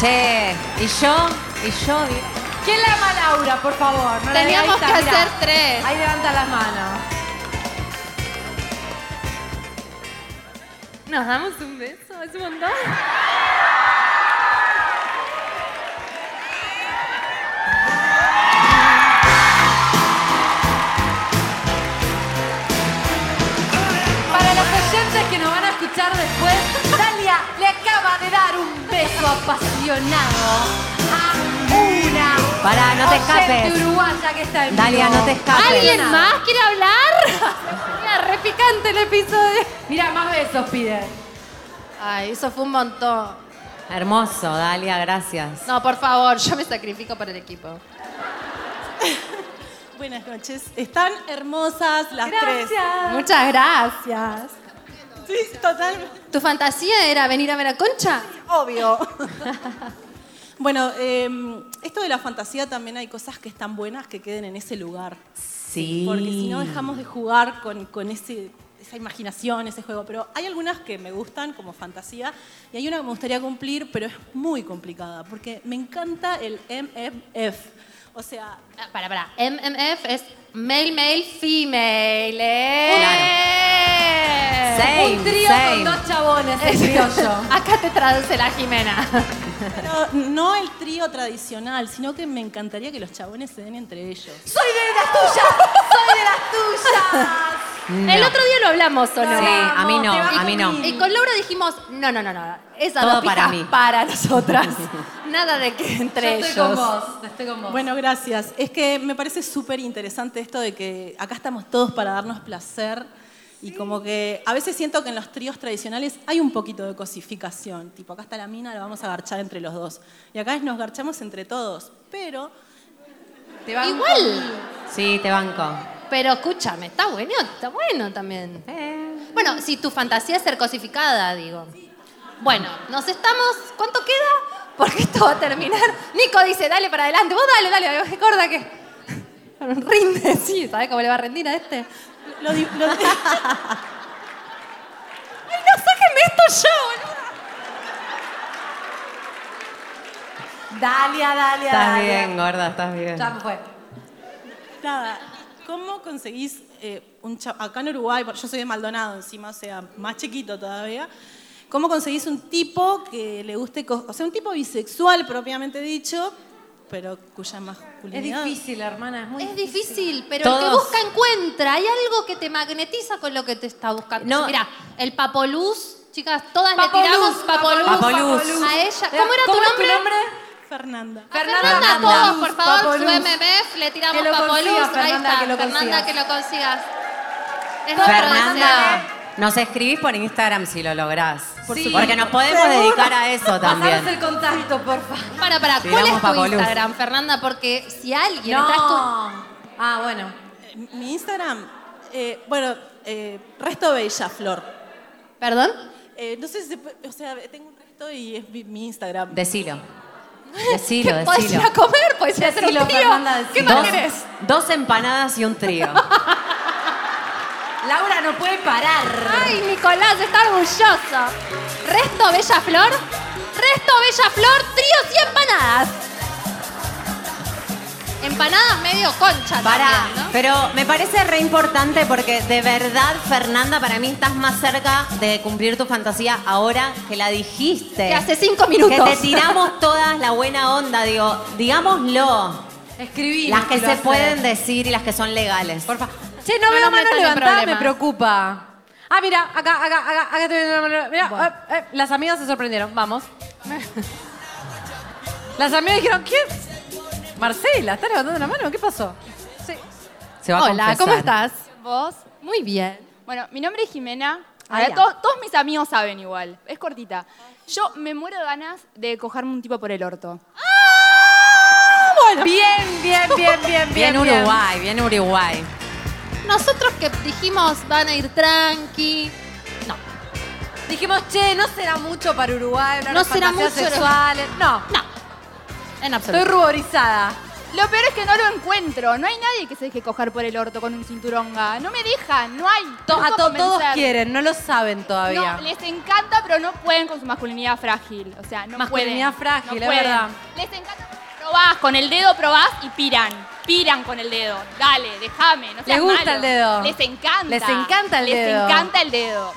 Che, y yo, y yo, ¿Quién la ama a Laura, por favor? No la Teníamos que mirá. hacer tres. Ahí levanta las manos. ¿Nos damos un beso? ¿Es un montón? Para los oyentes que nos van a escuchar después, Dalia le acaba de dar un apasionado a una Pará, no te oyente escapes. uruguaya que está en Dalia, vivo. no te escapes. ¿Alguien más quiere hablar? Mira, re picante el episodio. Mira, más besos pide. Ay, eso fue un montón. Hermoso, Dalia, gracias. No, por favor, yo me sacrifico por el equipo. Buenas noches. Están hermosas las tres. Muchas gracias. Sí, total. ¿Tu fantasía era venir a ver a Concha? Obvio. bueno, eh, esto de la fantasía también hay cosas que están buenas que queden en ese lugar. Sí. Porque si no dejamos de jugar con, con ese, esa imaginación, ese juego. Pero hay algunas que me gustan como fantasía y hay una que me gustaría cumplir, pero es muy complicada porque me encanta el MFF. O sea, para, para. MMF es male, male, female. ¿eh? Same, un trío same. con dos chabones, es criollo. Acá te traduce la Jimena. pero no el trío tradicional, sino que me encantaría que los chabones se den entre ellos. ¡Soy de las tuyas! ¡Soy de las tuyas! El otro día lo hablamos, ¿o no? Sí, a mí no, a mí no. Y con Laura dijimos, no, no, no, no. Esas Todo para mí. para nosotras. Nada de que entre Yo ellos. estoy con vos, estoy con vos. Bueno, gracias. Es que me parece súper interesante esto de que acá estamos todos para darnos placer y como que a veces siento que en los tríos tradicionales hay un poquito de cosificación. Tipo, acá está la mina, la vamos a garchar entre los dos. Y acá nos garchamos entre todos. Pero Te banco. Igual. Sí, te banco. Pero escúchame, está bueno, está bueno también. Bueno, si tu fantasía es ser cosificada, digo. Bueno, nos estamos. ¿Cuánto queda? Porque esto va a terminar. Nico dice, dale para adelante. Vos dale, dale, recuerda que. Rinde, sí, ¿sabes cómo le va a rendir a este? lo, lo ¡Ay, no, sáquenme esto ya, boludo! Dalia, Dalia, Estás Dalia. bien, gorda, estás bien. Ya fue. nada, ¿cómo conseguís eh, un cha- acá en Uruguay, porque yo soy de Maldonado encima, o sea, más chiquito todavía, ¿cómo conseguís un tipo que le guste, o sea, un tipo bisexual propiamente dicho, pero cuya Es masculinidad... difícil, hermana, es muy Es difícil, pero el que busca encuentra. Hay algo que te magnetiza con lo que te está buscando. No. Mira, el papoluz, chicas, todas Papoluz, le tiramos papoluz, Papoluz. a ella. ¿Cómo era ¿Cómo tu es nombre? tu nombre? Fernanda. Fernanda, Fernanda. todos, por favor, Papoluz. su MMF, le tiramos Que Papoluz. Ahí está, que lo Fernanda, consigas. que lo consigas. Es Fernanda, nos escribís por Instagram si lo lográs. Sí. Porque nos podemos Seguro. dedicar a eso Pasanos también. el contacto, por favor. Para, para, ¿cuál es tu. Instagram, Fernanda? Porque si alguien está No. Ah, bueno. Eh, Mi Instagram, eh, bueno, eh, resto bella flor. ¿Perdón? Eh, no sé si se puede- o sea, tengo un resto y es mi, mi Instagram. Decilo. Decilo, ¿Qué podés ir decilo. a comer? Podés ir a hacer un Decilo, trío. ¿Qué decilo. más Dos, querés? dos empanadas y un trío. Laura no puede parar. Ay, Nicolás, está orgulloso. Resto Bella Flor. Resto Bella Flor, tríos y empanadas. Empanadas medio concha Para, también, ¿no? pero me parece re importante porque de verdad, Fernanda, para mí estás más cerca de cumplir tu fantasía ahora que la dijiste. Que hace cinco minutos. Que te tiramos todas la buena onda, digo, digámoslo. Escribí. Las que se pueden decir y las que son legales. Por favor. Che, no, No veo nos manos levantadas, me preocupa. Ah, mira, acá, acá, acá, acá estoy viendo la mano. Mira, eh, eh, las amigas se sorprendieron. Vamos. Las amigas dijeron, ¿quién? Marcela, ¿estás levantando la mano? ¿Qué pasó? Sí. Se va a Hola, confesar. ¿cómo estás? ¿Vos? Muy bien. Bueno, mi nombre es Jimena. Ah, todos mis amigos saben igual. Es cortita. Yo me muero de ganas de cogerme un tipo por el orto. Bien, bien, bien, bien, bien. Bien Uruguay, bien Uruguay. Nosotros que dijimos van a ir tranqui. No, Dijimos, che, no será mucho para Uruguay, No no será mucho. sexuales. No, no. En estoy absoluto. ruborizada. Lo peor es que no lo encuentro. No hay nadie que se deje coger por el orto con un cinturonga. No me dejan, no hay. To- a to- todos quieren, no lo saben todavía. No, les encanta, pero no pueden con su masculinidad frágil. O sea, no Masculinidad pueden. frágil, no es pueden. verdad. Les encanta. Probás, con el dedo probás y piran. Piran con el dedo. Dale, déjame. No Les seas gusta malo. el dedo. Les encanta. Les encanta el Les dedo. encanta el dedo.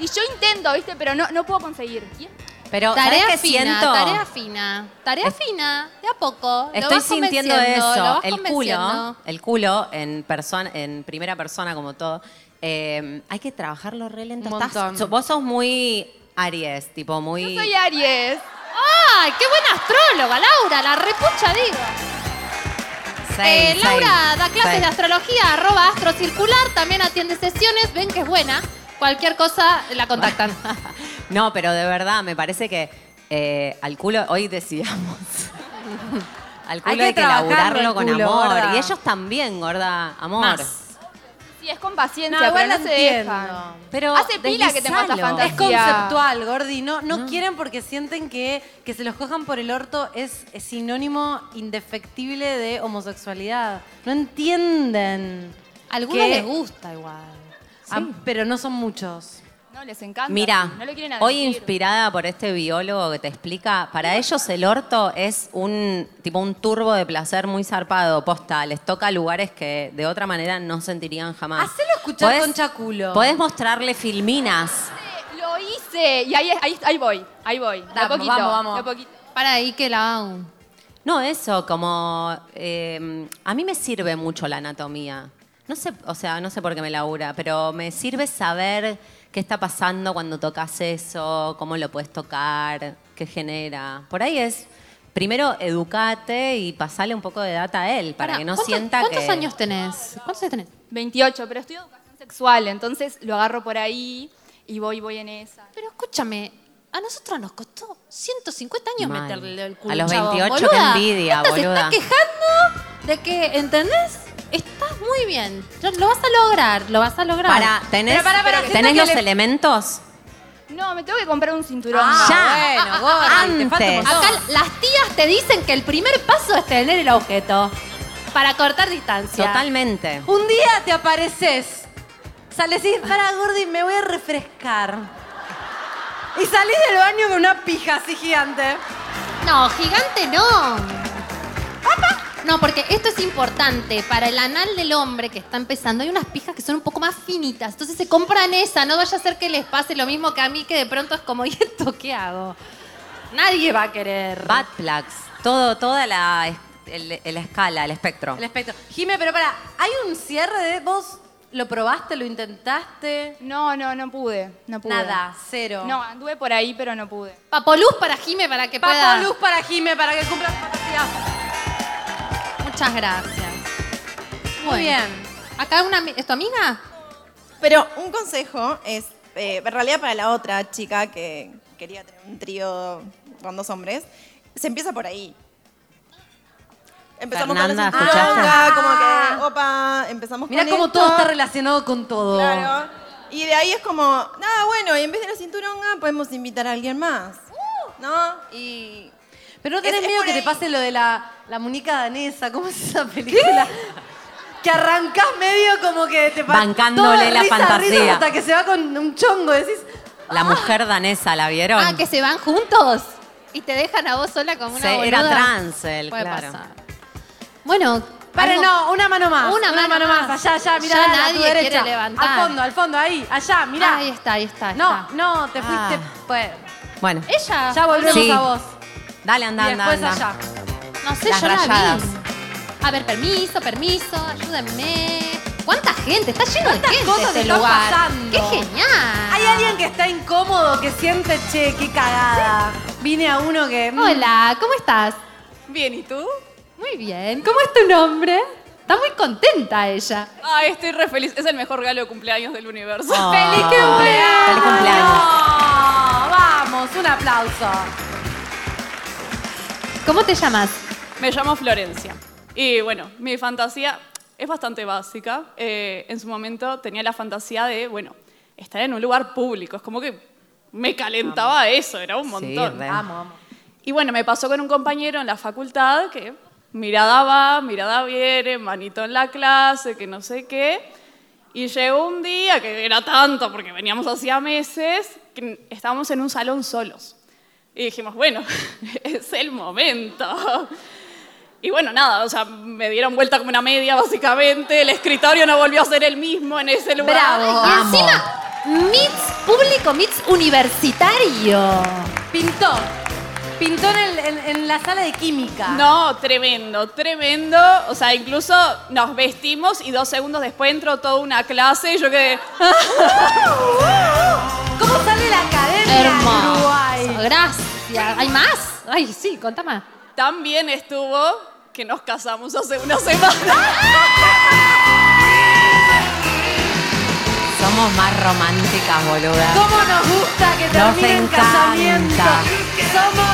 Y yo intento, ¿viste? Pero no, no puedo conseguir. Y- Pero, Tarea ¿sabes qué fina, siento? tarea fina. Tarea fina, de a poco. Lo Estoy vas sintiendo eso. vas El culo, el culo en persona, en primera persona como todo. eh, hay que trabajarlo re lento. Un Estás- vos sos muy Aries, tipo muy. Yo soy Aries. ¡Ay, qué buena astróloga, Laura! La repucha digo. Eh, Laura da clases de astrología, arroba astrocircular, también atiende sesiones, ven que es buena. Cualquier cosa la contactan. No, pero de verdad, me parece que eh, al culo, hoy decíamos. al culo Hay hay que trabajarlo laburarlo con culo, amor. gorda. Y ellos también, gorda, amor. Más. Sí, es con paciencia, No, igual pero no se Hace pila que esta deslizalo. fantasía. Es conceptual, Gordi. No, no, quieren porque sienten que que se los cojan por el orto es, es sinónimo indefectible de homosexualidad. No entienden. A algunos que- les gusta igual. Ah, pero no son muchos. No, les encanta. Mira, No lo quieren hoy inspirada por este biólogo que te explica, para ellos el orto es un tipo un turbo de placer muy zarpado, posta, les toca lugares que de otra manera no sentirían jamás. Hacelo escuchar Podés- Concha Culo. Podés mostrarle filminas. Lo hice. Y ahí, ahí, ahí voy. Ahí voy. De a Vamos, poquito. vamos, vamos. de a poquito. Para ahí que la hago. No, eso, como eh, a mí me sirve mucho la anatomía. No sé, o sea, no sé por qué me labura, pero me sirve saber qué está pasando cuando tocas eso, cómo lo puedes tocar, qué genera. Por ahí es, primero educate y pasale un poco de data a él, para Pará, que no ¿cuántos- sienta ¿Cuántos que... años tenés? ¿Cuántos años tenés? 28, pero estudio educación sexual, entonces lo agarro por ahí y voy, voy en esa. Pero escúchame, a nosotros nos costó 150 años Mal. meterle el culo A los al chabón, 28, qué boluda. envidia, Esta se boluda. está quejando de que, ¿entendés? Estás muy bien. Lo vas a lograr, lo vas a lograr. Para, ¿tenés, Pero pará, pará, siento ¿tenés que los le- elementos? No, me tengo que comprar un cinturón. Ah, Ya. bueno, Gordi, te falta un Antes. montón. Acá las tías te dicen que el primer paso es tener el objeto para cortar distancia. Totalmente. Un día te apareces, sales y dices, para Gordi, me voy a refrescar. Y salís del baño con una pija así gigante. No, gigante no. No, porque esto es importante. Para el anal del hombre que está empezando, hay unas pijas que son un poco más finitas. Entonces se compran esa. No vaya a ser que les pase lo mismo que a mí, que de pronto es como, ¿y esto qué hago? Nadie va a querer. Bad plugs. Todo, toda la, el- la escala, el espectro. El espectro. Jime, pero para, hay un cierre de vos ¿Lo probaste? ¿Lo intentaste? No, no, no pude. No pude. Nada, cero. No, anduve por ahí, pero no pude. Papoluz para Jime para que Papo pueda. luz para Jime para que cumpla su fantasía. Muchas gracias. Muy Bueno. bien. ¿Acá una, es tu amiga? Pero un consejo es, eh, en realidad para la otra chica que quería tener un trío con dos hombres, se empieza por ahí. Empezamos Fernanda, con la cinturonga, ¿escuchaste? como que, opa, empezamos Mira con cómo esto. todo está relacionado con todo. Claro. Y de ahí es como, nada, bueno, y en vez de la cinturonga podemos invitar a alguien más. ¿No? Y... Pero no tenés Es- miedo que te pase lo de la, la muñeca danesa. ¿Cómo es esa película? Que arrancás medio como que te Bancándole la risa, fantasía. risa hasta que se va con un chongo. Decís, La mujer danesa, ¿la vieron? Ah, que se van juntos y te dejan a vos sola como una Sí, era boluda. trans él, Puede claro. pasar. Bueno, Pare, algo- no, una mano más. Una mano más. más. Allá, allá, mira. Ya a tu derecha. quiere levantar. Al fondo, al fondo, ahí, allá, mirá. Ahí está, ahí está. ahí no, está. no, te fuiste. Ah. Pues, Bueno, Ella. ya volvemos Sí. a vos. Dale, anda, y anda, después anda. allá. No sé, Las yo rayadas. la vi. A ver, permiso, permiso, ayúdenme. ¿Cuánta gente? Está lleno de gente cosas este están lugar. pasando? ¡Qué genial! Hay alguien que está incómodo, que siente, che, qué cagada. Vine a uno que. mm, Hola, ¿cómo estás? Bien, ¿y tú? Muy bien. ¿Cómo es tu nombre? Está muy contenta ella. Ay, estoy re feliz. Es el mejor regalo de cumpleaños del universo. Oh. ¡Feliz cumpleaños! ¡Feliz cumpleaños! Vamos, un aplauso. ¿Cómo te llamas? Me llamo Florencia. Y bueno, mi fantasía es bastante básica. Eh, en su momento tenía la fantasía de, bueno, estar en un lugar público. Es como que me calentaba eso, era un Sí, montón. re. Vamos, vamos. Y bueno, me pasó con un compañero en la facultad que mirada va, mirada viene, manito en la clase, que no sé qué. Y llegó un día, que era tanto, porque veníamos hacía meses, que estábamos en un salón solos. Y dijimos, bueno, es el momento. Y bueno, nada, o sea, me dieron vuelta como una media, básicamente. El escritorio no volvió a ser el mismo en ese lugar. Bravo. Y encima, MITS público, MITS universitario. Pintó. Pintó en, el- en- en la sala de química. No, tremendo, tremendo. O sea, incluso nos vestimos y dos segundos después entró toda una clase y yo quedé. ¿Cómo sale la academia Hermoso. Uruguay? Gracias. ¿Hay más? Ay, sí, contame. Tan bien estuvo que nos casamos hace una semana. Somos más románticas, boluda. ¿Cómo nos gusta que Nos termine en casamiento? Somos,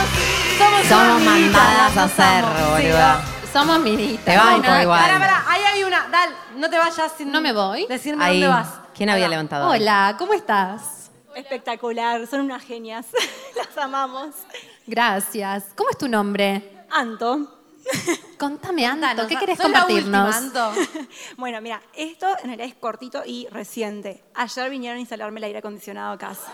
somos, Somos mandadas a hacer. Sí, boluda. Somos minitas. Te banco Bueno, igual. Pará, pará, ahí hay una. Dal, no te vayas sin. No me voy. Decirme Ahí. dónde vas. ¿Quién había levantado? Hola, ¿cómo estás? Espectacular, son unas genias. Las amamos. Gracias. ¿Cómo es tu nombre? Anto. Contame, Anto, ¿qué querés sos la compartirnos? Bueno, mira, esto en realidad es cortito y reciente. Ayer vinieron a instalarme el aire acondicionado a casa.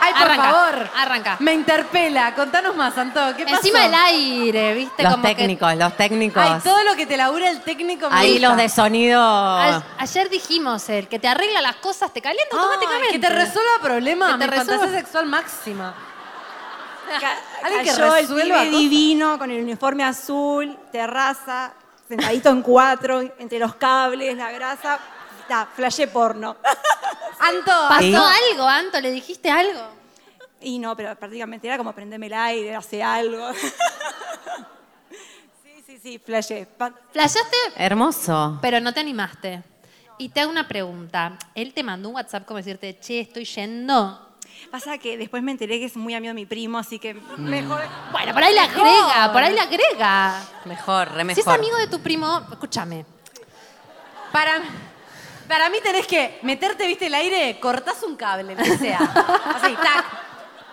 Ay, por Arranca, favor. arranca. Me interpela. Contanos más, Anto. ¿Qué pasó? Encima del aire, ¿viste? Los Como que- técnicos, los técnicos. Ay, todo lo que te labura el técnico me Ahí gusta. los de sonido. A- ayer dijimos, el que te arregla las cosas te calienta Ay, automáticamente. que te resuelva problemas. Que te Mi resuelva- sexual máxima. Alguien que Cayó el resuelva pibe cosas. divino con el uniforme azul, terraza, sentadito en cuatro, entre los cables, la grasa. Está, flashé porno. Anto. ¿Pasó ¿Sí? algo, Anto? ¿Le dijiste algo? Y no, pero prácticamente era como prendeme el aire, hace algo. Sí, sí, sí, flashé. Flashaste, Hermoso. pero no te animaste. Y te hago una pregunta. Él te mandó un WhatsApp como decirte, che, estoy yendo. Pasa que después me enteré que es muy amigo de mi primo, así que mejor. Bueno, por ahí le Mejor. agrega, por ahí le agrega. Mejor, re Si es amigo de tu primo, escúchame. Para, para mí tenés que meterte, viste, el aire, cortás un cable, lo que sea. Así, tac.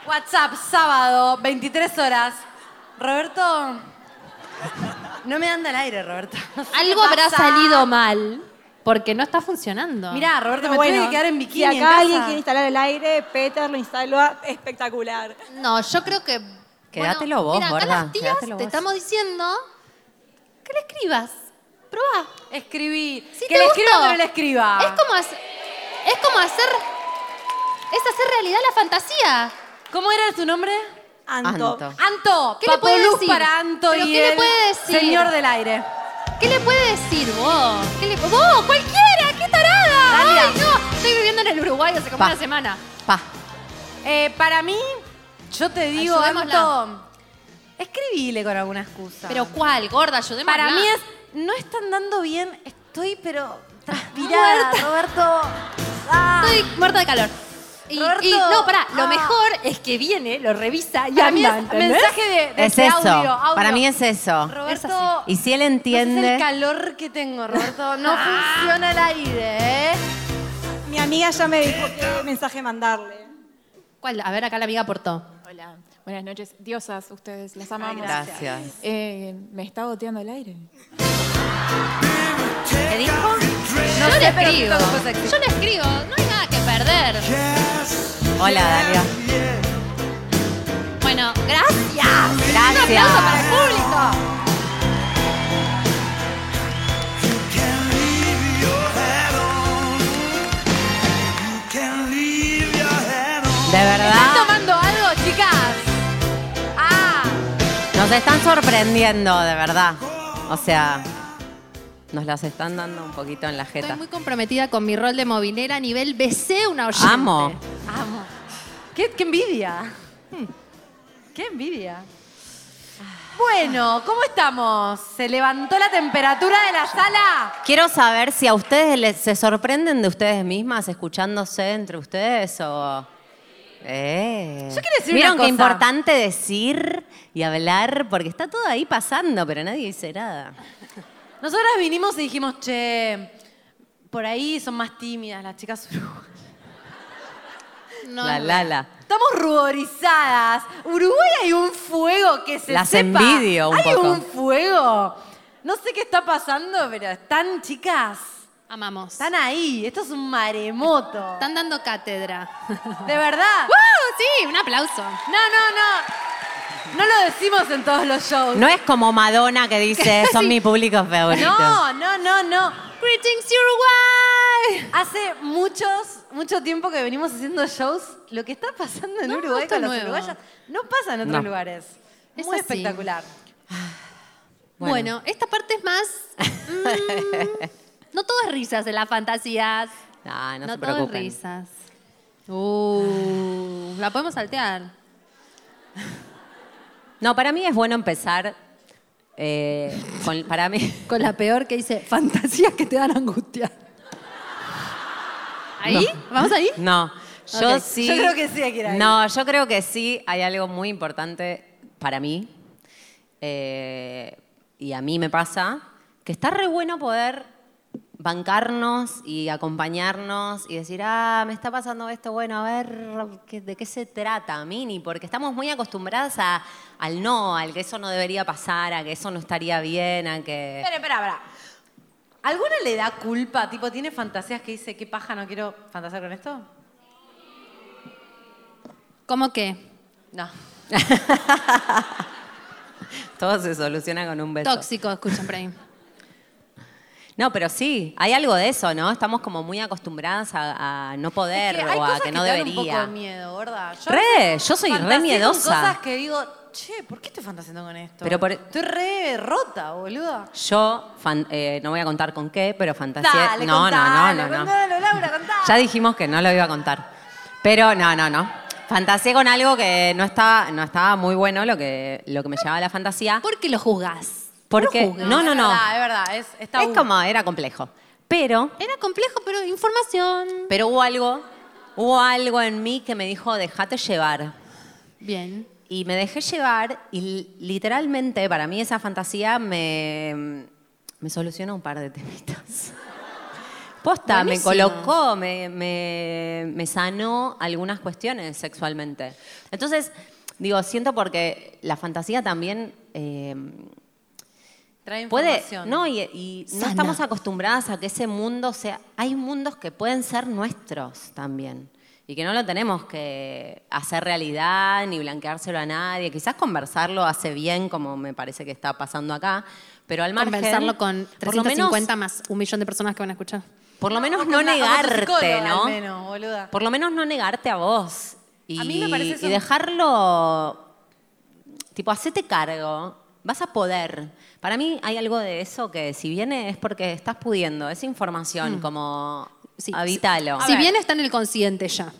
WhatsApp, sábado, 23 horas. Roberto. No me anda el aire, Roberto. Algo habrá salido mal porque no está funcionando. Mirá, Roberto, me Pero tuve que quedar en bikini Si acá en casa. alguien quiere instalar el aire, Peter lo instaló espectacular. No, yo creo que. Quédatelo vos, mira, acá las tías quédatelo te vos. estamos diciendo que le escribas. Probá. Escribí. Si que le escriba o que no le escriba. Es como hacer. Es como hacer. Es hacer realidad la fantasía. ¿Cómo era tu nombre? Anto. Anto. Anto. ¿Qué le puede decir? para Anto ¿Pero y qué le puede decir? señor del aire. ¿Qué ¿Qué le puede decir vos? ¿Qué le vos? ¡Cualquiera! ¡Qué tarada! Dalia. ¡Ay, no! Estoy viviendo en el Uruguay hace como Pa. una semana. Pa. Eh, para mí, yo te digo, Ayudémosla. Anto, escribile con alguna excusa. ¿Pero cuál? Gorda, ayudémosla. para mí es, no están dando bien, estoy pero transpirada, Roberto. Ah. Estoy muerta de calor. Y, Roberto. y- no, pará, lo Ah. mejor es que viene, lo revisa y Para mí anda, es ¿entendés? mensaje de, de Es ese eso. audio, audio. Para mí es eso. Roberto, Y si él no entiende. el calor que tengo, Roberto. No funciona el aire, ¿eh? Mi amiga ya me dijo qué mensaje mandarle. ¿Cuál? A ver, acá la amiga aportó. Hola, buenas noches. Diosas, ustedes, las amamos. gracias. Eh, ¿Me está goteando el aire? ¿Qué dijo? yo le escribo. Yo le escribo. No hay nada que perder. Hola, Dalia. Bueno, gracias. Gracias. Un aplauso para el público. Nos están sorprendiendo, de verdad. O sea, nos las están dando un poquito en la Estoy jeta. muy comprometida con mi rol de movilera a nivel BC, una oyente. Amo. amo. ¿Qué, qué envidia. Hmm. Qué envidia. Bueno, ¿cómo estamos? ¿Se levantó la temperatura de la sala? Quiero saber si a ustedes les, se sorprenden de ustedes mismas escuchándose entre ustedes o... Eh. Yo quiero decir ¿Vieron una qué cosa. importante decir y hablar? Porque está todo ahí pasando, pero nadie dice nada. Nosotras vinimos y dijimos, che, por ahí son más tímidas las chicas uruguayas. No, la Lala. Estamos ruborizadas. Uruguay hay un fuego que se Las sepa. envidio un hay poco. un fuego. No sé qué está pasando, pero están, chicas, Amamos. están ahí. Esto es un maremoto. Están dando cátedra. ¿De verdad? ¡Woo! Sí, un aplauso. No, no, no. No lo decimos en todos los shows. No es como Madonna que dice, son mi público favorito. No, no, no, no. Greetings Uruguay. Hace muchos, mucho tiempo que venimos haciendo shows. Lo que está pasando en No, Uruguay con los nuevo. uruguayos no pasa en otros No. lugares. Es Muy así. espectacular. Bueno. esta parte es más. mm, no todo es risas en las fantasías. Ah, no, no se todo es risas. Uh, la podemos saltear. No, para mí es bueno empezar eh, con, para mí... Con la peor que dice, fantasías que te dan angustia. ¿Ahí? ¿Vamos ahí? No, yo sí. Yo creo que sí hay que ir ahí. No, yo creo que sí hay algo muy importante para mí. eh, y a mí me pasa que está re bueno poder bancarnos y acompañarnos y decir, ah, me está pasando esto, bueno, a ver ¿qué- de qué se trata, Mini, porque estamos muy acostumbradas a- al no, al que eso no debería pasar, a que eso no estaría bien, a que... Espera, espera, espera. ¿Alguna le da culpa? Tipo, ¿tiene fantasías que dice, qué paja, no quiero fantasear con esto? ¿Cómo qué? No. Todo se soluciona con un beso. Tóxico, escuchan por ahí. No, pero sí, hay algo de eso, ¿no? Estamos como muy acostumbradas a, a no poder Es que hay o a cosas que no te dan un poco de debería. miedo, ¿verdad? Yo Re, yo soy re fantaseo con miedosa. cosas que digo, che, ¿por qué estoy fantaseando con esto? Pero por- Estoy re rota, boluda. Yo, fan- eh, no voy a contar con qué, pero fantaseé. Dale, no, no, no, no, no. contalo, Laura, contalo. Ya dijimos que no lo iba a contar. Pero no, no, no. Fantaseé con algo que no estaba, no estaba muy bueno lo que, lo que me llevaba a la fantasía. ¿Por qué lo juzgás? Porque, juzgues. no, no, Es no. verdad, es verdad, es, como, era complejo. Pero, Era complejo, pero información. pero hubo algo, hubo algo en mí que me dijo, déjate llevar. Bien. Y me dejé llevar y li- literalmente para mí esa fantasía me, me solucionó un par de temitas. Posta, Buenísimo. me colocó, me, me- me sanó algunas cuestiones sexualmente. Entonces, digo, siento porque la fantasía también eh, Trae puede... información. No, y, y no estamos acostumbradas a que ese mundo sea... Hay mundos que pueden ser nuestros también. Y que no lo tenemos que hacer realidad ni blanqueárselo a nadie. Quizás conversarlo hace bien, como me parece que está pasando acá. Pero al margen... Conversarlo con por lo menos- 350 más un millón de personas que van a escuchar. Por lo menos no negarte, ¿no? al menos, boluda. Por lo menos no negarte a vos. Y, A mí me parece eso- y dejarlo, tipo, hacete cargo vas a poder. Para mí hay algo de eso que si viene es porque estás pudiendo, es información, como habitalo. Si bien está en el consciente ya,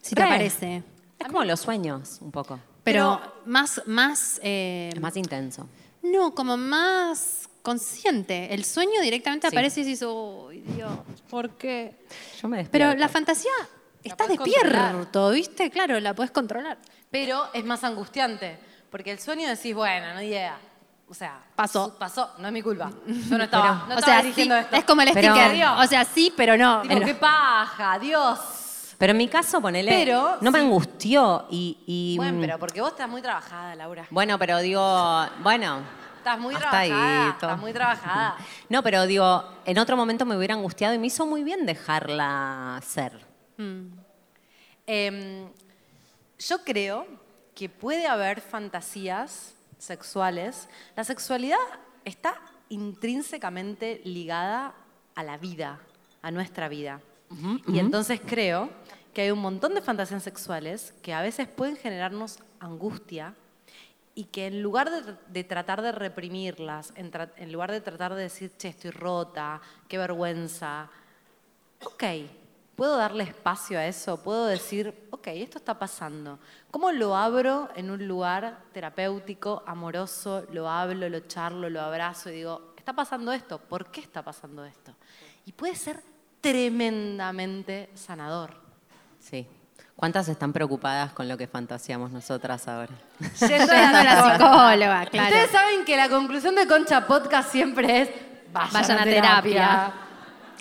si te Re. parece. Es como los sueños, un poco. Pero, más, más... eh, Es más intenso. No, como más consciente. El sueño directamente Sí. aparece y dices, uy, Dios, ¿por qué? Yo me despierto. Pero la fantasía, estás podés despierto, ¿viste? Claro, la puedes controlar. Pero es más angustiante, porque el sueño decís, bueno, no idea. O sea, Pasó. pasó, no es mi culpa. Yo no estaba, no o estaba sea, dirigiendo sí, esto. es como el Pero- sticker. O sea, sí, pero no. Tipo, Pero- qué paja, Dios. Pero en mi caso, ponele, Pero, no me sí. angustió y... y, Bueno, mm, pero porque vos estás muy trabajada, Laura. Bueno, pero digo, bueno, Estás muy Hasta trabajada. todo. estás muy trabajada. no, pero digo, en otro momento me hubiera angustiado y me hizo muy bien dejarla ser. Em, yo creo que puede haber fantasías sexuales. La sexualidad está intrínsecamente ligada a la vida, a nuestra vida. Y entonces creo que hay un montón de fantasías sexuales que a veces pueden generarnos angustia y que en lugar de, de tratar de reprimirlas, en, tra- en lugar de tratar de decir, che, estoy rota, qué vergüenza, ok, puedo darle espacio a eso, puedo decir, ok, esto está pasando. ¿Cómo lo abro en un lugar terapéutico, amoroso, lo hablo, lo charlo, lo abrazo y digo, está pasando esto, ¿por qué está pasando esto? Y puede ser tremendamente sanador. Sí. ¿Cuántas están preocupadas con lo que fantaseamos nosotras ahora? Yendo a la psicóloga, claro. Ustedes saben que la conclusión de Concha Podcast siempre es, vayan, Vayan a terapia. terapia.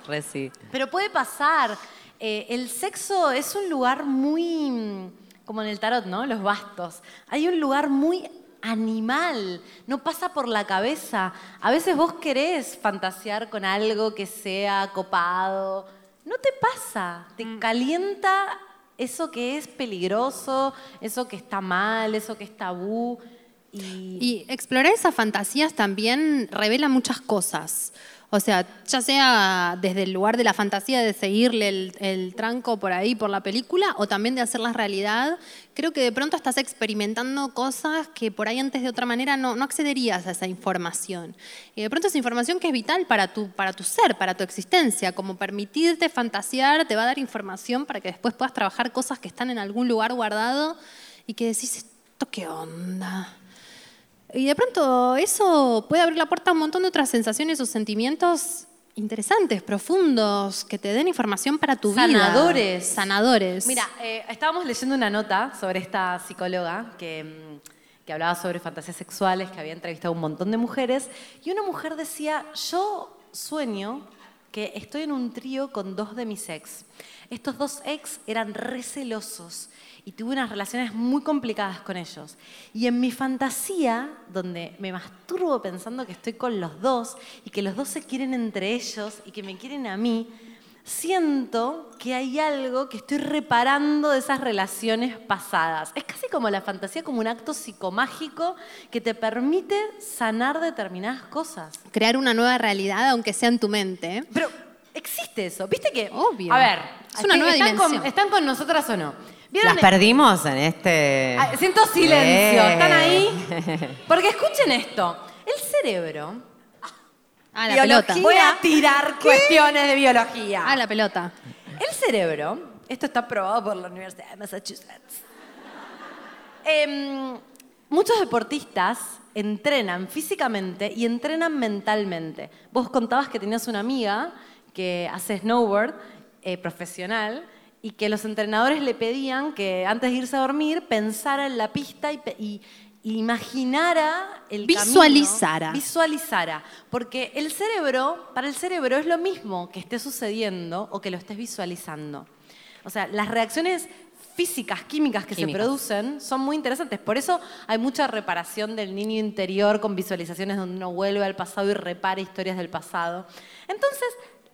Re sí. Pero puede pasar. Eh, el sexo es un lugar muy, mm, como en el tarot, ¿no? Los bastos. Hay un lugar muy animal, no pasa por la cabeza. A veces vos querés fantasear con algo que sea copado. No te pasa, te calienta eso que es peligroso, eso que está mal, eso que es tabú. Y, Y explorar esas fantasías también revela muchas cosas. O sea, ya sea desde el lugar de la fantasía de seguirle el, tranco por ahí, por la película, o también de hacerlas realidad, creo que de pronto estás experimentando cosas que por ahí antes de otra manera no, accederías a esa información. Y de pronto esa información que es vital para tu, para tu ser, para tu existencia, como permitirte fantasear, te va a dar información para que después puedas trabajar cosas que están en algún lugar guardado y que decís, ¿esto qué onda? Y de pronto eso puede abrir la puerta a un montón de otras sensaciones o sentimientos interesantes, profundos, que te den información para tu vida. Sanadores. Sanadores. Mira, eh, estábamos leyendo una nota sobre esta psicóloga que, mm, que hablaba sobre fantasías sexuales, que había entrevistado a un montón de mujeres, y una mujer decía, yo sueño que estoy en un trío con dos de mis ex. Estos dos ex eran recelosos y tuve unas relaciones muy complicadas con ellos. Y en mi fantasía, donde me masturbo pensando que estoy con los dos y que los dos se quieren entre ellos y que me quieren a mí, siento que hay algo que estoy reparando de esas relaciones pasadas. Es casi como la fantasía, como un acto psicomágico que te permite sanar determinadas cosas. Crear una nueva realidad, aunque sea en tu mente. Pero existe eso, ¿viste que? Obvio. A ver, Es una nueva ¿están dimensión. Con, ¿están con nosotras o no? ¿Vieron? Las perdimos en este... Ah, Siento silencio, Eh. ¿están ahí? Porque escuchen esto, el cerebro... Ah, la Biología. pelota. Voy a tirar cuestiones de biología. Ah, la pelota. El cerebro, esto está probado por la Universidad de Massachusetts. Em, muchos deportistas entrenan físicamente y entrenan mentalmente. Vos contabas que tenías una amiga que hace snowboard eh, profesional y que los entrenadores le pedían que antes de irse a dormir pensara en la pista y imaginara el camino. Visualizara. Visualizara. Porque el cerebro, para el cerebro es lo mismo que esté sucediendo o que lo estés visualizando. O sea, las reacciones físicas, químicas que Químicas. se producen son muy interesantes. Por eso hay mucha reparación del niño interior con visualizaciones donde uno vuelve al pasado y repara historias del pasado. Entonces,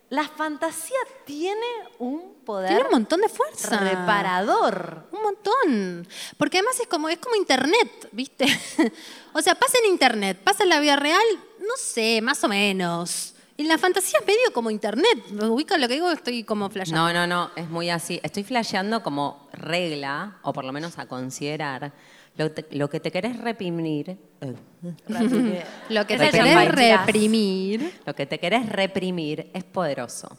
la fantasía tiene un poder Tiene un montón de fuerza. reparador. Un montón. Porque además es como, es como internet, ¿viste? o sea, pasa en internet, pasa en la vida real, no sé, más o menos. Y la fantasía es medio como internet. ¿Me ubican lo que digo? Estoy como flasheando. No, no, no, es muy así. Estoy flasheando como regla, o por lo menos a considerar, Lo, te- lo que te querés reprimir. eh, Lo que te querés reprimir. Lo que te querés reprimir es poderoso.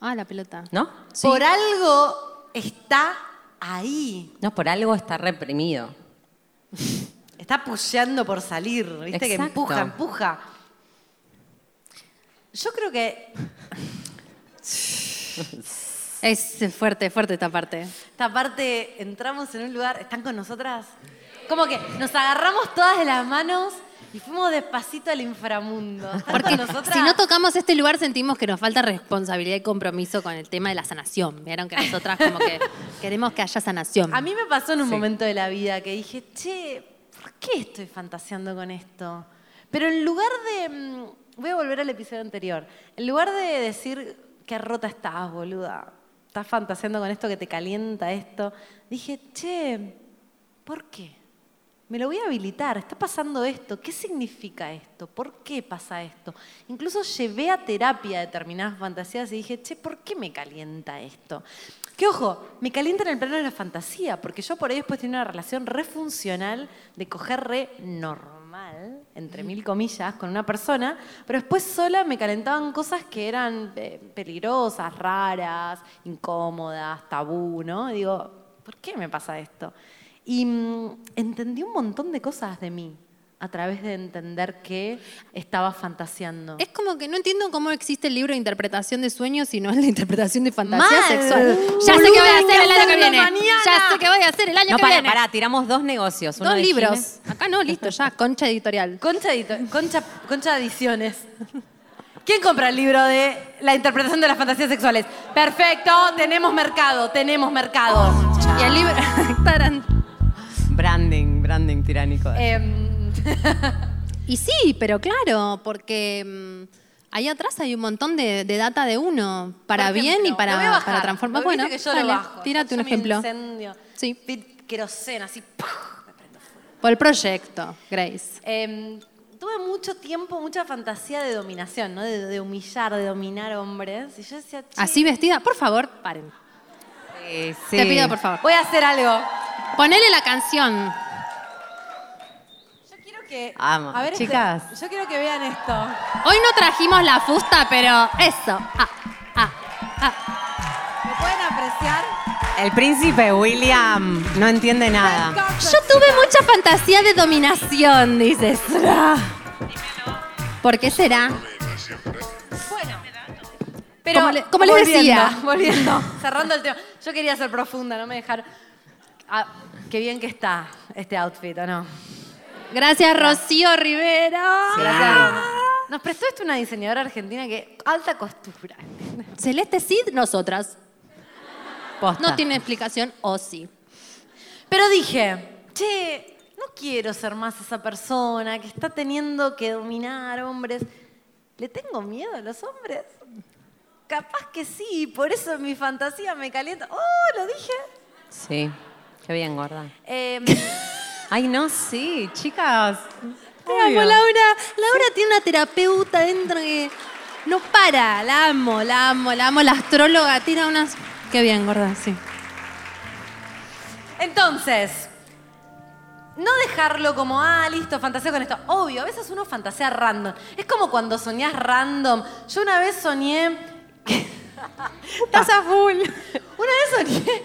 Ah, la pelota. ¿No? Por algo está ahí. No, por algo está reprimido. Está pusheando por salir, ¿viste? Que Exacto. empuja, empuja. Yo creo que Es fuerte, fuerte esta parte. esta parte entramos en un lugar, ¿están con nosotras? Como que nos agarramos todas de las manos y fuimos despacito al inframundo. ¿Están Porque con nosotras? si no tocamos este lugar sentimos que nos falta responsabilidad y compromiso con el tema de la sanación. Vieron que nosotras como que queremos que haya sanación. A mí me pasó en un Sí. momento de la vida que dije, che, ¿por qué estoy fantaseando con esto? Pero en lugar de. mm, Voy a volver al episodio anterior. En lugar de decir, qué rota estás, boluda. Estás fantaseando con esto que te calienta esto. Dije, che, ¿por qué? Me lo voy a habilitar, está pasando esto, ¿qué significa esto? ¿Por qué pasa esto? Incluso llevé a terapia determinadas fantasías y dije, che, ¿por qué me calienta esto? Que ojo, me calienta en el plano de la fantasía, porque yo por ahí después tenía una relación re funcional de coger re normal, entre mil comillas, con una persona, pero después sola me calentaban cosas que eran eh, peligrosas, raras, incómodas, tabú, ¿no? Y digo, ¿por qué me pasa esto? Y mm, entendí un montón de cosas de mí a través de entender que estaba fantaseando. Es como que no entiendo cómo existe el libro de interpretación de sueños y no el de interpretación de fantasía Mal. sexual. Ya sé qué voy a hacer el año que viene. mañana. Ya sé qué voy a hacer el año No, que pará, viene. pará, tiramos dos negocios. uno Dos de libros. Acá no, listo, ya. Concha editorial. Concha, edito- Concha, Concha Ediciones. ¿Quién compra el libro de la interpretación de las fantasías sexuales? Perfecto, tenemos mercado, tenemos mercado. Y el libro. Branding, branding tiránico. Em, Y sí, pero claro, porque mm, ahí atrás hay un montón de, de data de uno, para bien y para, voy a bajar. para transformar. Bueno, que yo lo dale, bajo. tírate Yo un me ejemplo. incendio. Sí. Queroseno, así. Por el proyecto, Grace. Em, tuve mucho tiempo, mucha fantasía de dominación, ¿no? De, de humillar, de dominar hombres. Y yo decía, che, Así vestida, por favor, paren. Sí, Te sí. pido, por favor. voy a hacer algo. Ponele la canción. Que. A ver, este- Chicas. yo quiero que vean esto. Hoy no trajimos la fusta, pero eso. Ah, ah, ah. ¿Me pueden apreciar? El príncipe William no entiende nada. Yo tuve mucha fantasía de dominación, dices. ¿Por qué será? Pero Como le- como les volviendo, decía. volviendo, cerrando el tema. Yo quería ser profunda, no me dejar. Ah, qué bien que está este outfit, ¿o no? Gracias, Rocío Rivera. Gracias. Nos prestó esto una diseñadora argentina que alta costura. Celeste Cid, nosotras. Posta. No tiene explicación, o sí. Pero dije, che, no quiero ser más esa persona que está teniendo que dominar hombres. ¿Le tengo miedo a los hombres? Capaz que sí, por eso en mi fantasía me calienta. ¡Oh, lo dije! Sí, qué bien, gorda. Em, Ay, no, sí, chicas. Amo, Laura. Laura tiene una terapeuta dentro que no para. La amo, la amo, la amo. La astróloga tira unas. Qué bien, gorda, sí. Entonces, no dejarlo como, ah, listo, fantaseo con esto. Obvio, a veces uno fantasea random. Es como cuando soñás random. Yo una vez soñé. que- Estás a full. Una vez soñé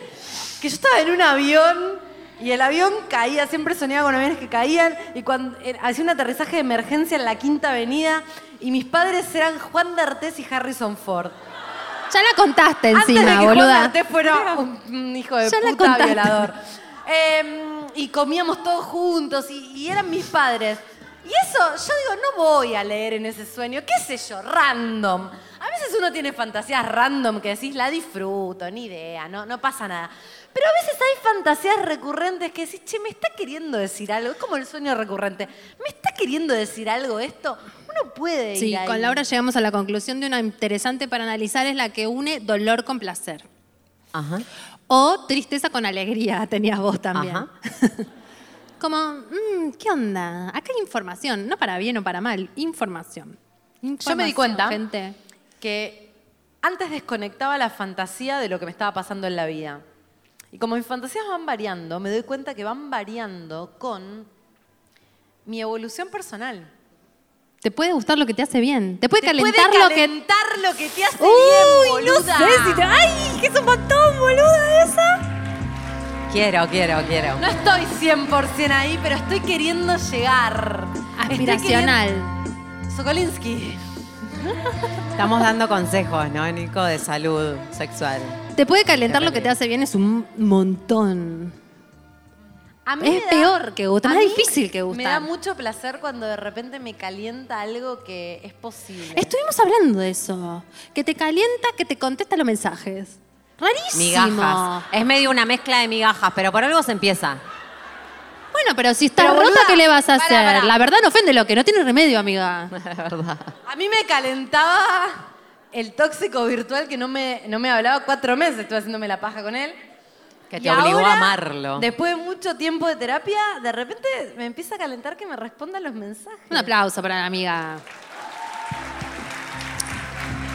que yo estaba en un avión y el avión caía. Siempre soñaba con aviones que caían. Y cuando eh, hacía un aterrizaje de emergencia en la Quinta Avenida. Y mis padres eran Juan D'Artés y Harrison Ford. Ya la contaste Antes encima, de que Juan boluda. D'Artés fuera un, un hijo de Ya puta violador. Eh, y comíamos todos juntos y, y eran mis padres. Y eso, yo digo, no voy a leer en ese sueño, qué sé yo, random. A veces uno tiene fantasías random que decís, la disfruto, ni idea, no, no pasa nada. Pero a veces hay fantasías recurrentes que decís, che, me está queriendo decir algo. Es como el sueño recurrente. ¿Me está queriendo decir algo esto? Uno puede ir Sí, ahí. con Laura llegamos a la conclusión de una interesante para analizar es la que une dolor con placer. Ajá. O tristeza con alegría, tenías vos también. Ajá. Como, mm, ¿qué onda? Acá hay información, no para bien o para mal, información. Yo me di cuenta Gente. que antes desconectaba la fantasía de lo que me estaba pasando en la vida. Y como mis fantasías van variando, me doy cuenta que van variando con mi evolución personal. Te puede gustar lo que te hace bien. Te puede Te calentar puede lo que. calentar lo que te hace Uy, bien, no boluda. sé si te- ¡Ay! ¡Que es un montón, boluda esa! Quiero, quiero, quiero. No estoy 100% ahí, pero estoy queriendo llegar. Aspiracional. Queriendo- Sokolinsky. Estamos dando consejos, ¿no, Nico? De salud sexual. Te puede calentar lo que te hace bien es un montón. A mí Es me da- peor que gustar, más difícil que Me da gustar. mucho placer cuando de repente me calienta algo que es posible. Estuvimos hablando de eso. Que te calienta, que te contesta los mensajes. Rarísimo. Migajas. Es medio una mezcla de migajas, pero por algo se empieza. Bueno, pero si estás Pero, rota, boluda, ¿qué le vas a pará, hacer? pará. La verdad no ofende lo que no tiene remedio, amiga. verdad. A mí me calentaba el tóxico virtual que no me, no me hablaba cuatro meses. Estuve haciéndome la paja con él. Que Y te obligó ahora, a amarlo. Después de mucho tiempo de terapia, de repente me empieza a calentar que me respondan los mensajes. Un aplauso para la amiga.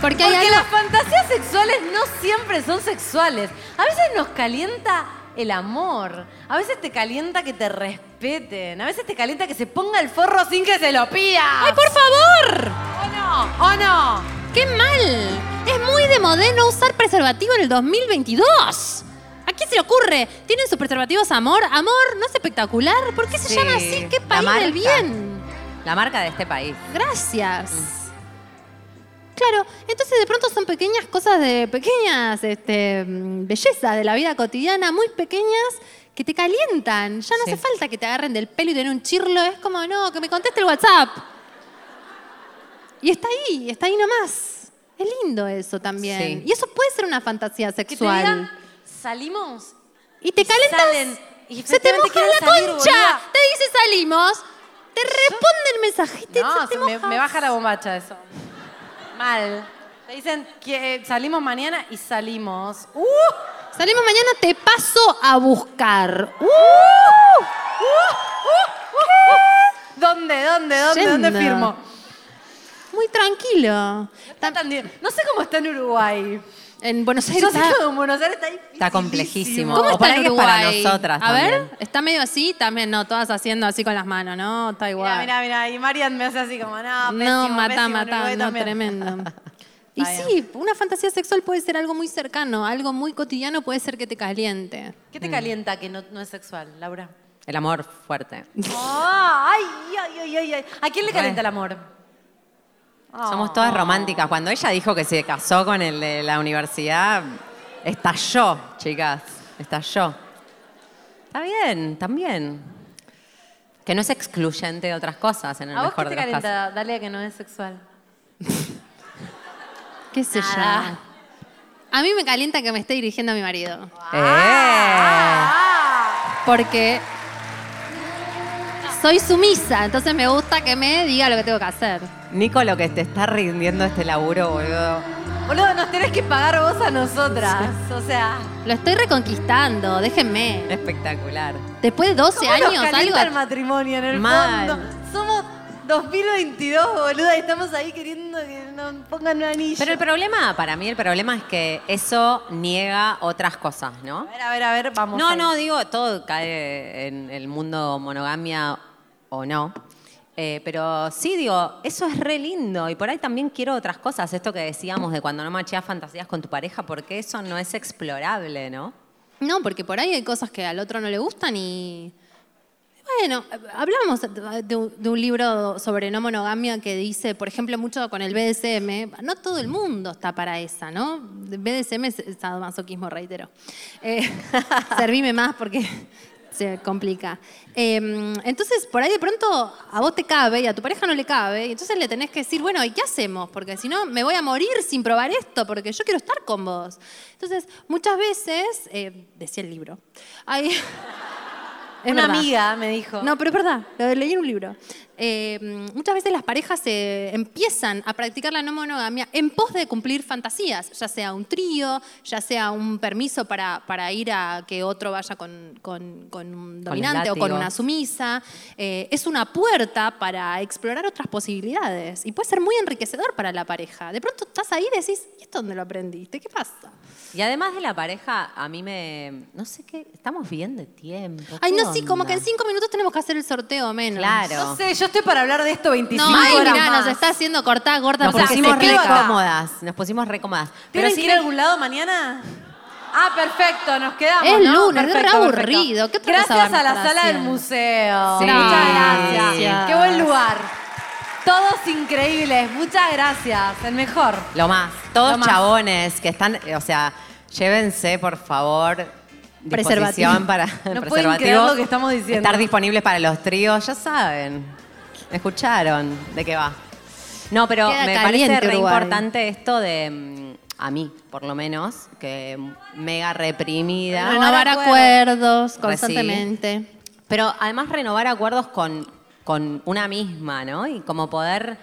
Porque hay Porque algo... las fantasías sexuales no siempre son sexuales. A veces nos calienta el amor. A veces te calienta que te respeten. A veces te calienta que se ponga el forro sin que se lo pida. ¡Ay, por favor! ¿O no? ¿O no? ¡Qué mal! Es muy de modé no usar preservativo en el 2022. ¿A quién se le ocurre? ¿Tienen sus preservativos amor? ¿Amor? ¿No es espectacular? ¿Por qué se Sí, llama así? ¡Qué país del bien! La marca de este país. Gracias. Claro, entonces de pronto son pequeñas cosas de pequeñas este, mm, bellezas de la vida cotidiana, muy pequeñas, que te calientan. Ya no Sí. hace falta que te agarren del pelo y te den un chirlo. Es como, no, que me conteste el WhatsApp. Y está ahí, está ahí nomás. Es lindo eso también. Sí. Y eso puede ser una fantasía Que te sexual. digan, salimos. y te calentas. salen, y se te moja la salir, concha. boluda. Te dice salimos. Te responde el te- No, te me baja la bombacha eso. Mal. Te dicen que eh, salimos mañana y salimos. ¡Uh! Salimos mañana, te paso a buscar. ¡Uh! ¿Dónde, dónde, dónde, dónde Yendo. firmo? Muy tranquilo. Tan. No sé cómo está en Uruguay. En Buenos Aires Yo sé está- que en Buenos Aires está difícil. Está complejísimo. ¿Cómo O está en es para Uruguay? nosotras A también. ver, está medio así también, no, todas haciendo así con las manos, ¿no? Está igual. Mira, mira, mira. Y Marian me hace así como, no, no, pésimo, matá, pésimo, en matá, Uruguay no, también. tremendo. Y sí, una fantasía sexual puede ser algo muy cercano, algo muy cotidiano puede ser que te caliente. ¿Qué te calienta que no, no es sexual, Laura? El amor fuerte. Ah, ay, ay, ay, ay, ay. ¿A quién le calienta el amor? Somos todas románticas. Cuando ella dijo que se casó con el de la universidad, estalló, chicas. Estalló. Está bien, también. Que no es excluyente de otras cosas en el ¿A vos qué mejor te de los casos. Dalia, que no es sexual? ¿Qué sé yo? A mí me calienta que me esté dirigiendo a mi marido. ¡Eh! Porque soy sumisa, entonces me gusta que me diga lo que tengo que hacer. Nico, lo que te está rindiendo este laburo, boludo. Boludo, nos tenés que pagar vos a nosotras. O sea, Lo estoy reconquistando, déjenme. Espectacular. Después de 12 ¿cómo nos años, calienta algo. el matrimonio en el Mal. fondo? Somos 2022, boluda, y estamos ahí queriendo que nos pongan un anillo. Pero el problema, para mí, el problema es que eso niega otras cosas, ¿no? A ver, a ver, a ver, vamos. No, no, digo, todo cae en el mundo monogamia o no. Eh, pero sí, digo, eso es re lindo. Y por ahí también quiero otras cosas. Esto que decíamos de cuando no macheas fantasías con tu pareja, porque eso no es explorable, ¿no? No, porque por ahí hay cosas que al otro no le gustan y. Bueno, hablamos de un, libro sobre no monogamia que dice, por ejemplo, mucho con el BDSM. No todo el mundo está para esa, ¿no? BDSM es sadomasoquismo, reitero. Eh, servime más porque se complica. Eh, entonces, por ahí de pronto a vos te cabe y a tu pareja no le cabe. Y entonces le tenés que decir, bueno, ¿y qué hacemos? Porque si no, me voy a morir sin probar esto, porque yo quiero estar con vos. Entonces, muchas veces, eh, decía el libro, hay... Es Una verdad. amiga me dijo. No, pero es verdad, lo leí en un libro. Eh, muchas veces las parejas se empiezan a practicar la no monogamia en pos de cumplir fantasías, ya sea un trío, ya sea un permiso para, para ir a que otro vaya con, con- con un dominante o con una sumisa. Eh, es una puerta para explorar otras posibilidades y puede ser muy enriquecedor para la pareja. De pronto estás ahí y decís, ¿y esto dónde lo aprendiste? ¿Qué pasa? Y además de la pareja, a mí me. No sé qué. Estamos bien de tiempo. Ay, ¿qué no, sí, como que en onda? cinco minutos tenemos que hacer el sorteo menos. Claro. No sé, yo estoy para hablar de esto 25 No, ay, horas mirá, más. nos está haciendo cortada gorda Nos porque se pusimos re cómodas. Nos pusimos re cómodas. Pero ¿Tienen que ir a algún lado mañana? Ah, perfecto, nos quedamos. Es ¿no? lunes, es Perfecto, re perfecto. aburrido. ¿Qué otra Gracias cosa a a la estar sala del haciendo? museo. Sí. Muchas gracias. Gracias. Qué buen lugar. Todos increíbles. Muchas gracias. El mejor. Lo más. Todos Lo más. chabones que están, o sea, llévense, por favor, Preservativo. disposición para No pueden preservativos. creer lo que estamos diciendo. Estar disponibles para los tríos, ya saben. Escucharon de qué va. No, pero Queda me parece re Uruguay. importante esto de, mm, a mí, por lo menos, que mega reprimida. Renovar acuerdos constantemente. Pero además renovar acuerdos con, con una misma, ¿no? Y como poder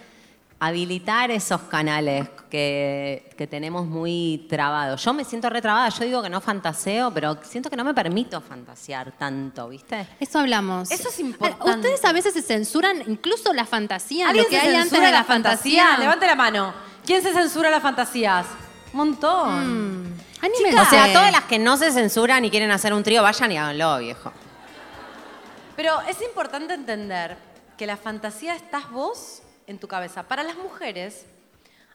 habilitar esos canales que, que tenemos muy trabados. Yo me siento retrabada, yo digo que no fantaseo, pero siento que no me permito fantasear tanto, ¿viste? Eso hablamos. Eso es importante. Ustedes a veces se censuran incluso la fantasía, ¿Alguien lo que se hay antes censura de la la fantasía. Levante la mano. ¿Quién se censura las fantasías? Un montón. Mm. O sea, todas las que no se censuran y quieren hacer un trío, vayan y háganlo, viejo. Pero es importante entender que la fantasía estás vos en tu cabeza. Para las mujeres,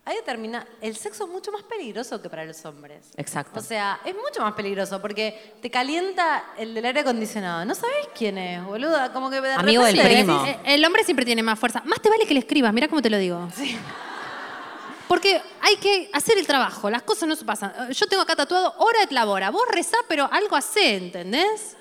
hay determina el sexo es mucho más peligroso que para los hombres. Exacto. O sea, es mucho más peligroso porque te calienta el del aire acondicionado. No sabés quién es, boluda. Como que de Amigo del primo. El hombre siempre tiene más fuerza. Más te vale que le escribas, mira cómo te lo digo. Porque hay que hacer el trabajo, las cosas no se pasan. Yo tengo acá tatuado hora de labora. Vos rezá, pero algo hacé, ¿entendés?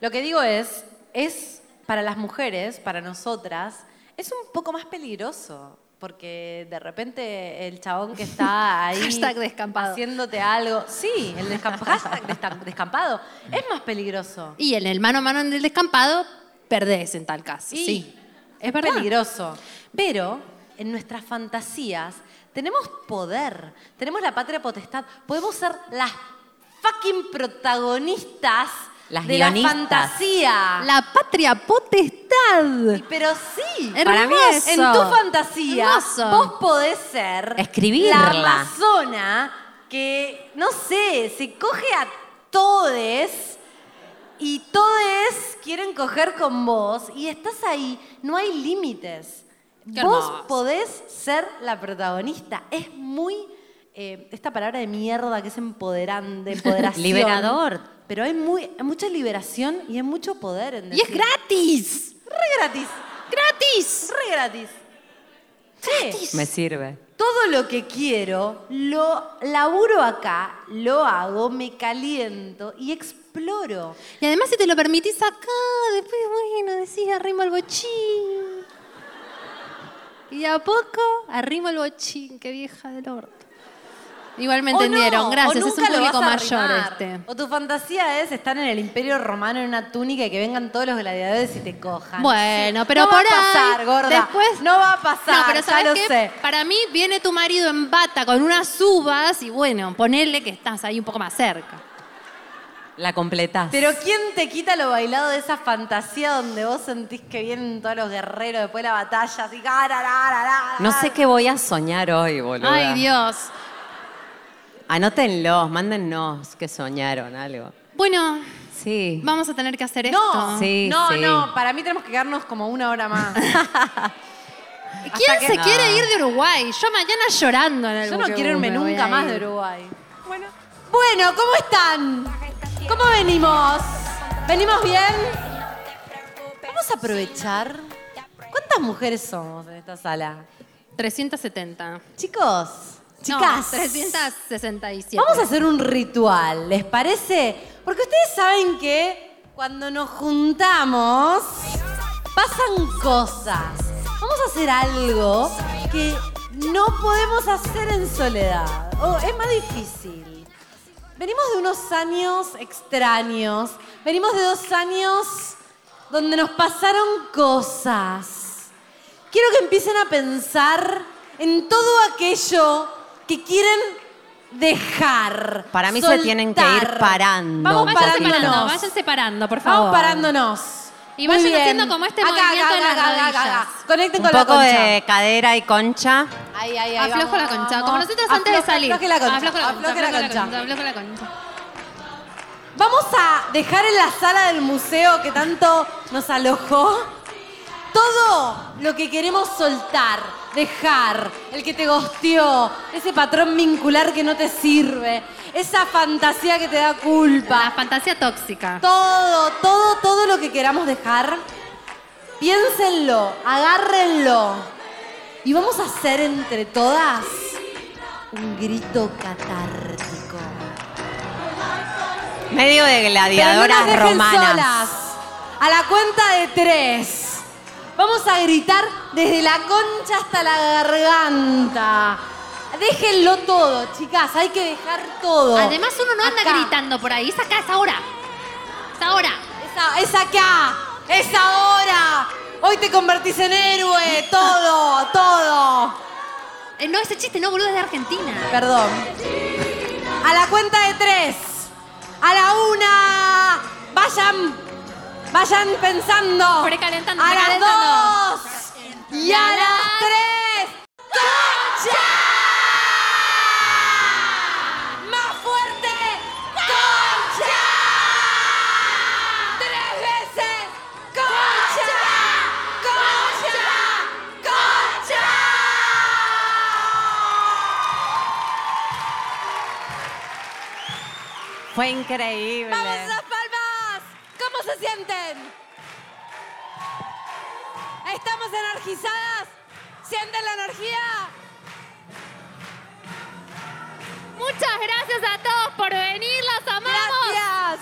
Lo que digo es, es para las mujeres, para nosotras, es un poco más peligroso. Porque de repente el chabón que está ahí Hashtag descampado. haciéndote algo. Sí, el descamp- hashtag descam- descampado. Es más peligroso. Y en el mano a mano en el descampado, perdés en tal caso. Y sí. es verdad. peligroso. Pero en nuestras fantasías tenemos poder, tenemos la patria potestad, podemos ser las fucking protagonistas Las de la fantasía. La patria potestad. Pero sí, Para mí eso. en tu fantasía Hermoso. vos podés ser Escribirla. la amazona que, no sé, se coge a todes y todes quieren coger con vos y estás ahí, no hay límites. Qué vos hermoso. podés ser la protagonista. Es muy, eh, esta palabra de mierda que es empoderante, empoderación. Liberador. Pero hay, muy, hay mucha liberación y hay mucho poder en Y es decir- gratis. Re gratis. ¡Gratis! Re gratis. Che, Me sirve. todo lo que quiero, lo laburo acá, lo hago, me caliento y exploro. Y además si te lo permitís acá, después, bueno, decís arrimo el bochín. Y a poco arrimo el bochín, qué vieja del orto. Igual me no, entendieron, gracias, es un público mayor este. O tu fantasía es estar en el Imperio Romano en una túnica y que vengan todos los gladiadores y te cojan. Bueno, pero no por va a pasar, gorda. después- no va a pasar. No, pero ya ¿sabes lo qué? sé. Para mí viene tu marido en bata con unas uvas y bueno, ponele que estás ahí un poco más cerca. La completás. Pero ¿quién te quita lo bailado de esa fantasía donde vos sentís que vienen todos los guerreros después de la batalla? Así, No sé qué voy a soñar hoy, boludo. Ay, Dios. Anótenlos, mándennos que soñaron algo. Bueno, Sí. vamos a tener que hacer No, esto. Sí, no, sí. no, para mí tenemos que quedarnos como una hora más. ¿Quién que- se No. quiere ir de Uruguay? Yo mañana llorando en el Yo no quiero irme me voy nunca a más ir. de Uruguay. Bueno. Bueno, ¿cómo están? ¿Cómo venimos? ¿Venimos bien? Vamos a aprovechar. ¿Cuántas mujeres somos en esta sala? 370. Chicos, No, chicas. 367. Vamos a hacer un ritual, ¿les parece? Porque ustedes saben que cuando nos juntamos pasan cosas. Vamos a hacer algo que no podemos hacer en soledad. O es más difícil. Venimos de unos años extraños. Venimos de dos años donde nos pasaron cosas. quiero que empiecen a pensar en todo aquello que quieren dejar. Para mí se tienen que ir soltar. parando. Vamos Vayan separando, parándonos. vayan separando, por favor. Vamos parándonos. Y Muy vayan bien. haciendo como este Acá, movimiento acá, de las acá, acá, acá, rodillas. acá. Conecten Un con la poco concha. de cadera y concha. Ahí, ahí, ahí. Aflojo la vamos, concha, vamos. como nosotros antes de salir. afloje la concha. Aflojo la concha, afloje la la concha, aflojo la concha. Vamos a dejar en la sala del museo que tanto nos alojó todo lo que queremos soltar, dejar, el que te gosteó, ese patrón vincular que no te sirve, esa fantasía que te da culpa. La fantasía tóxica. Todo, todo, todo lo que queramos dejar, piénsenlo, agárrenlo y vamos a hacer entre todas un grito catártico. Medio de Pero no gladiadoras nos dejen romanas. solas. A la cuenta de tres. Vamos a gritar desde la concha hasta la garganta. Déjenlo todo, chicas. Hay que dejar todo. Además, uno no anda Acá. gritando por ahí. Es acá, es ahora. Es ahora. Esa- es acá. Es ahora. Hoy te convertís en héroe. Todo, todo. Eh, no, ese chiste no, boludo, es de Argentina. Perdón. A la cuenta de tres. A la una. Vayan. Vayan pensando. Precalentando, A las dos. Y a las tres. ¡Concha! ¡Más fuerte! ¡Concha! ¡Tres veces! ¡Concha! ¡Concha! ¡Concha! Fue increíble. ¡Vamos palmas! ¿Cómo se sienten? ¿Estamos energizadas? ¿Sienten la energía? Muchas gracias a todos por venir, los amamos. Gracias.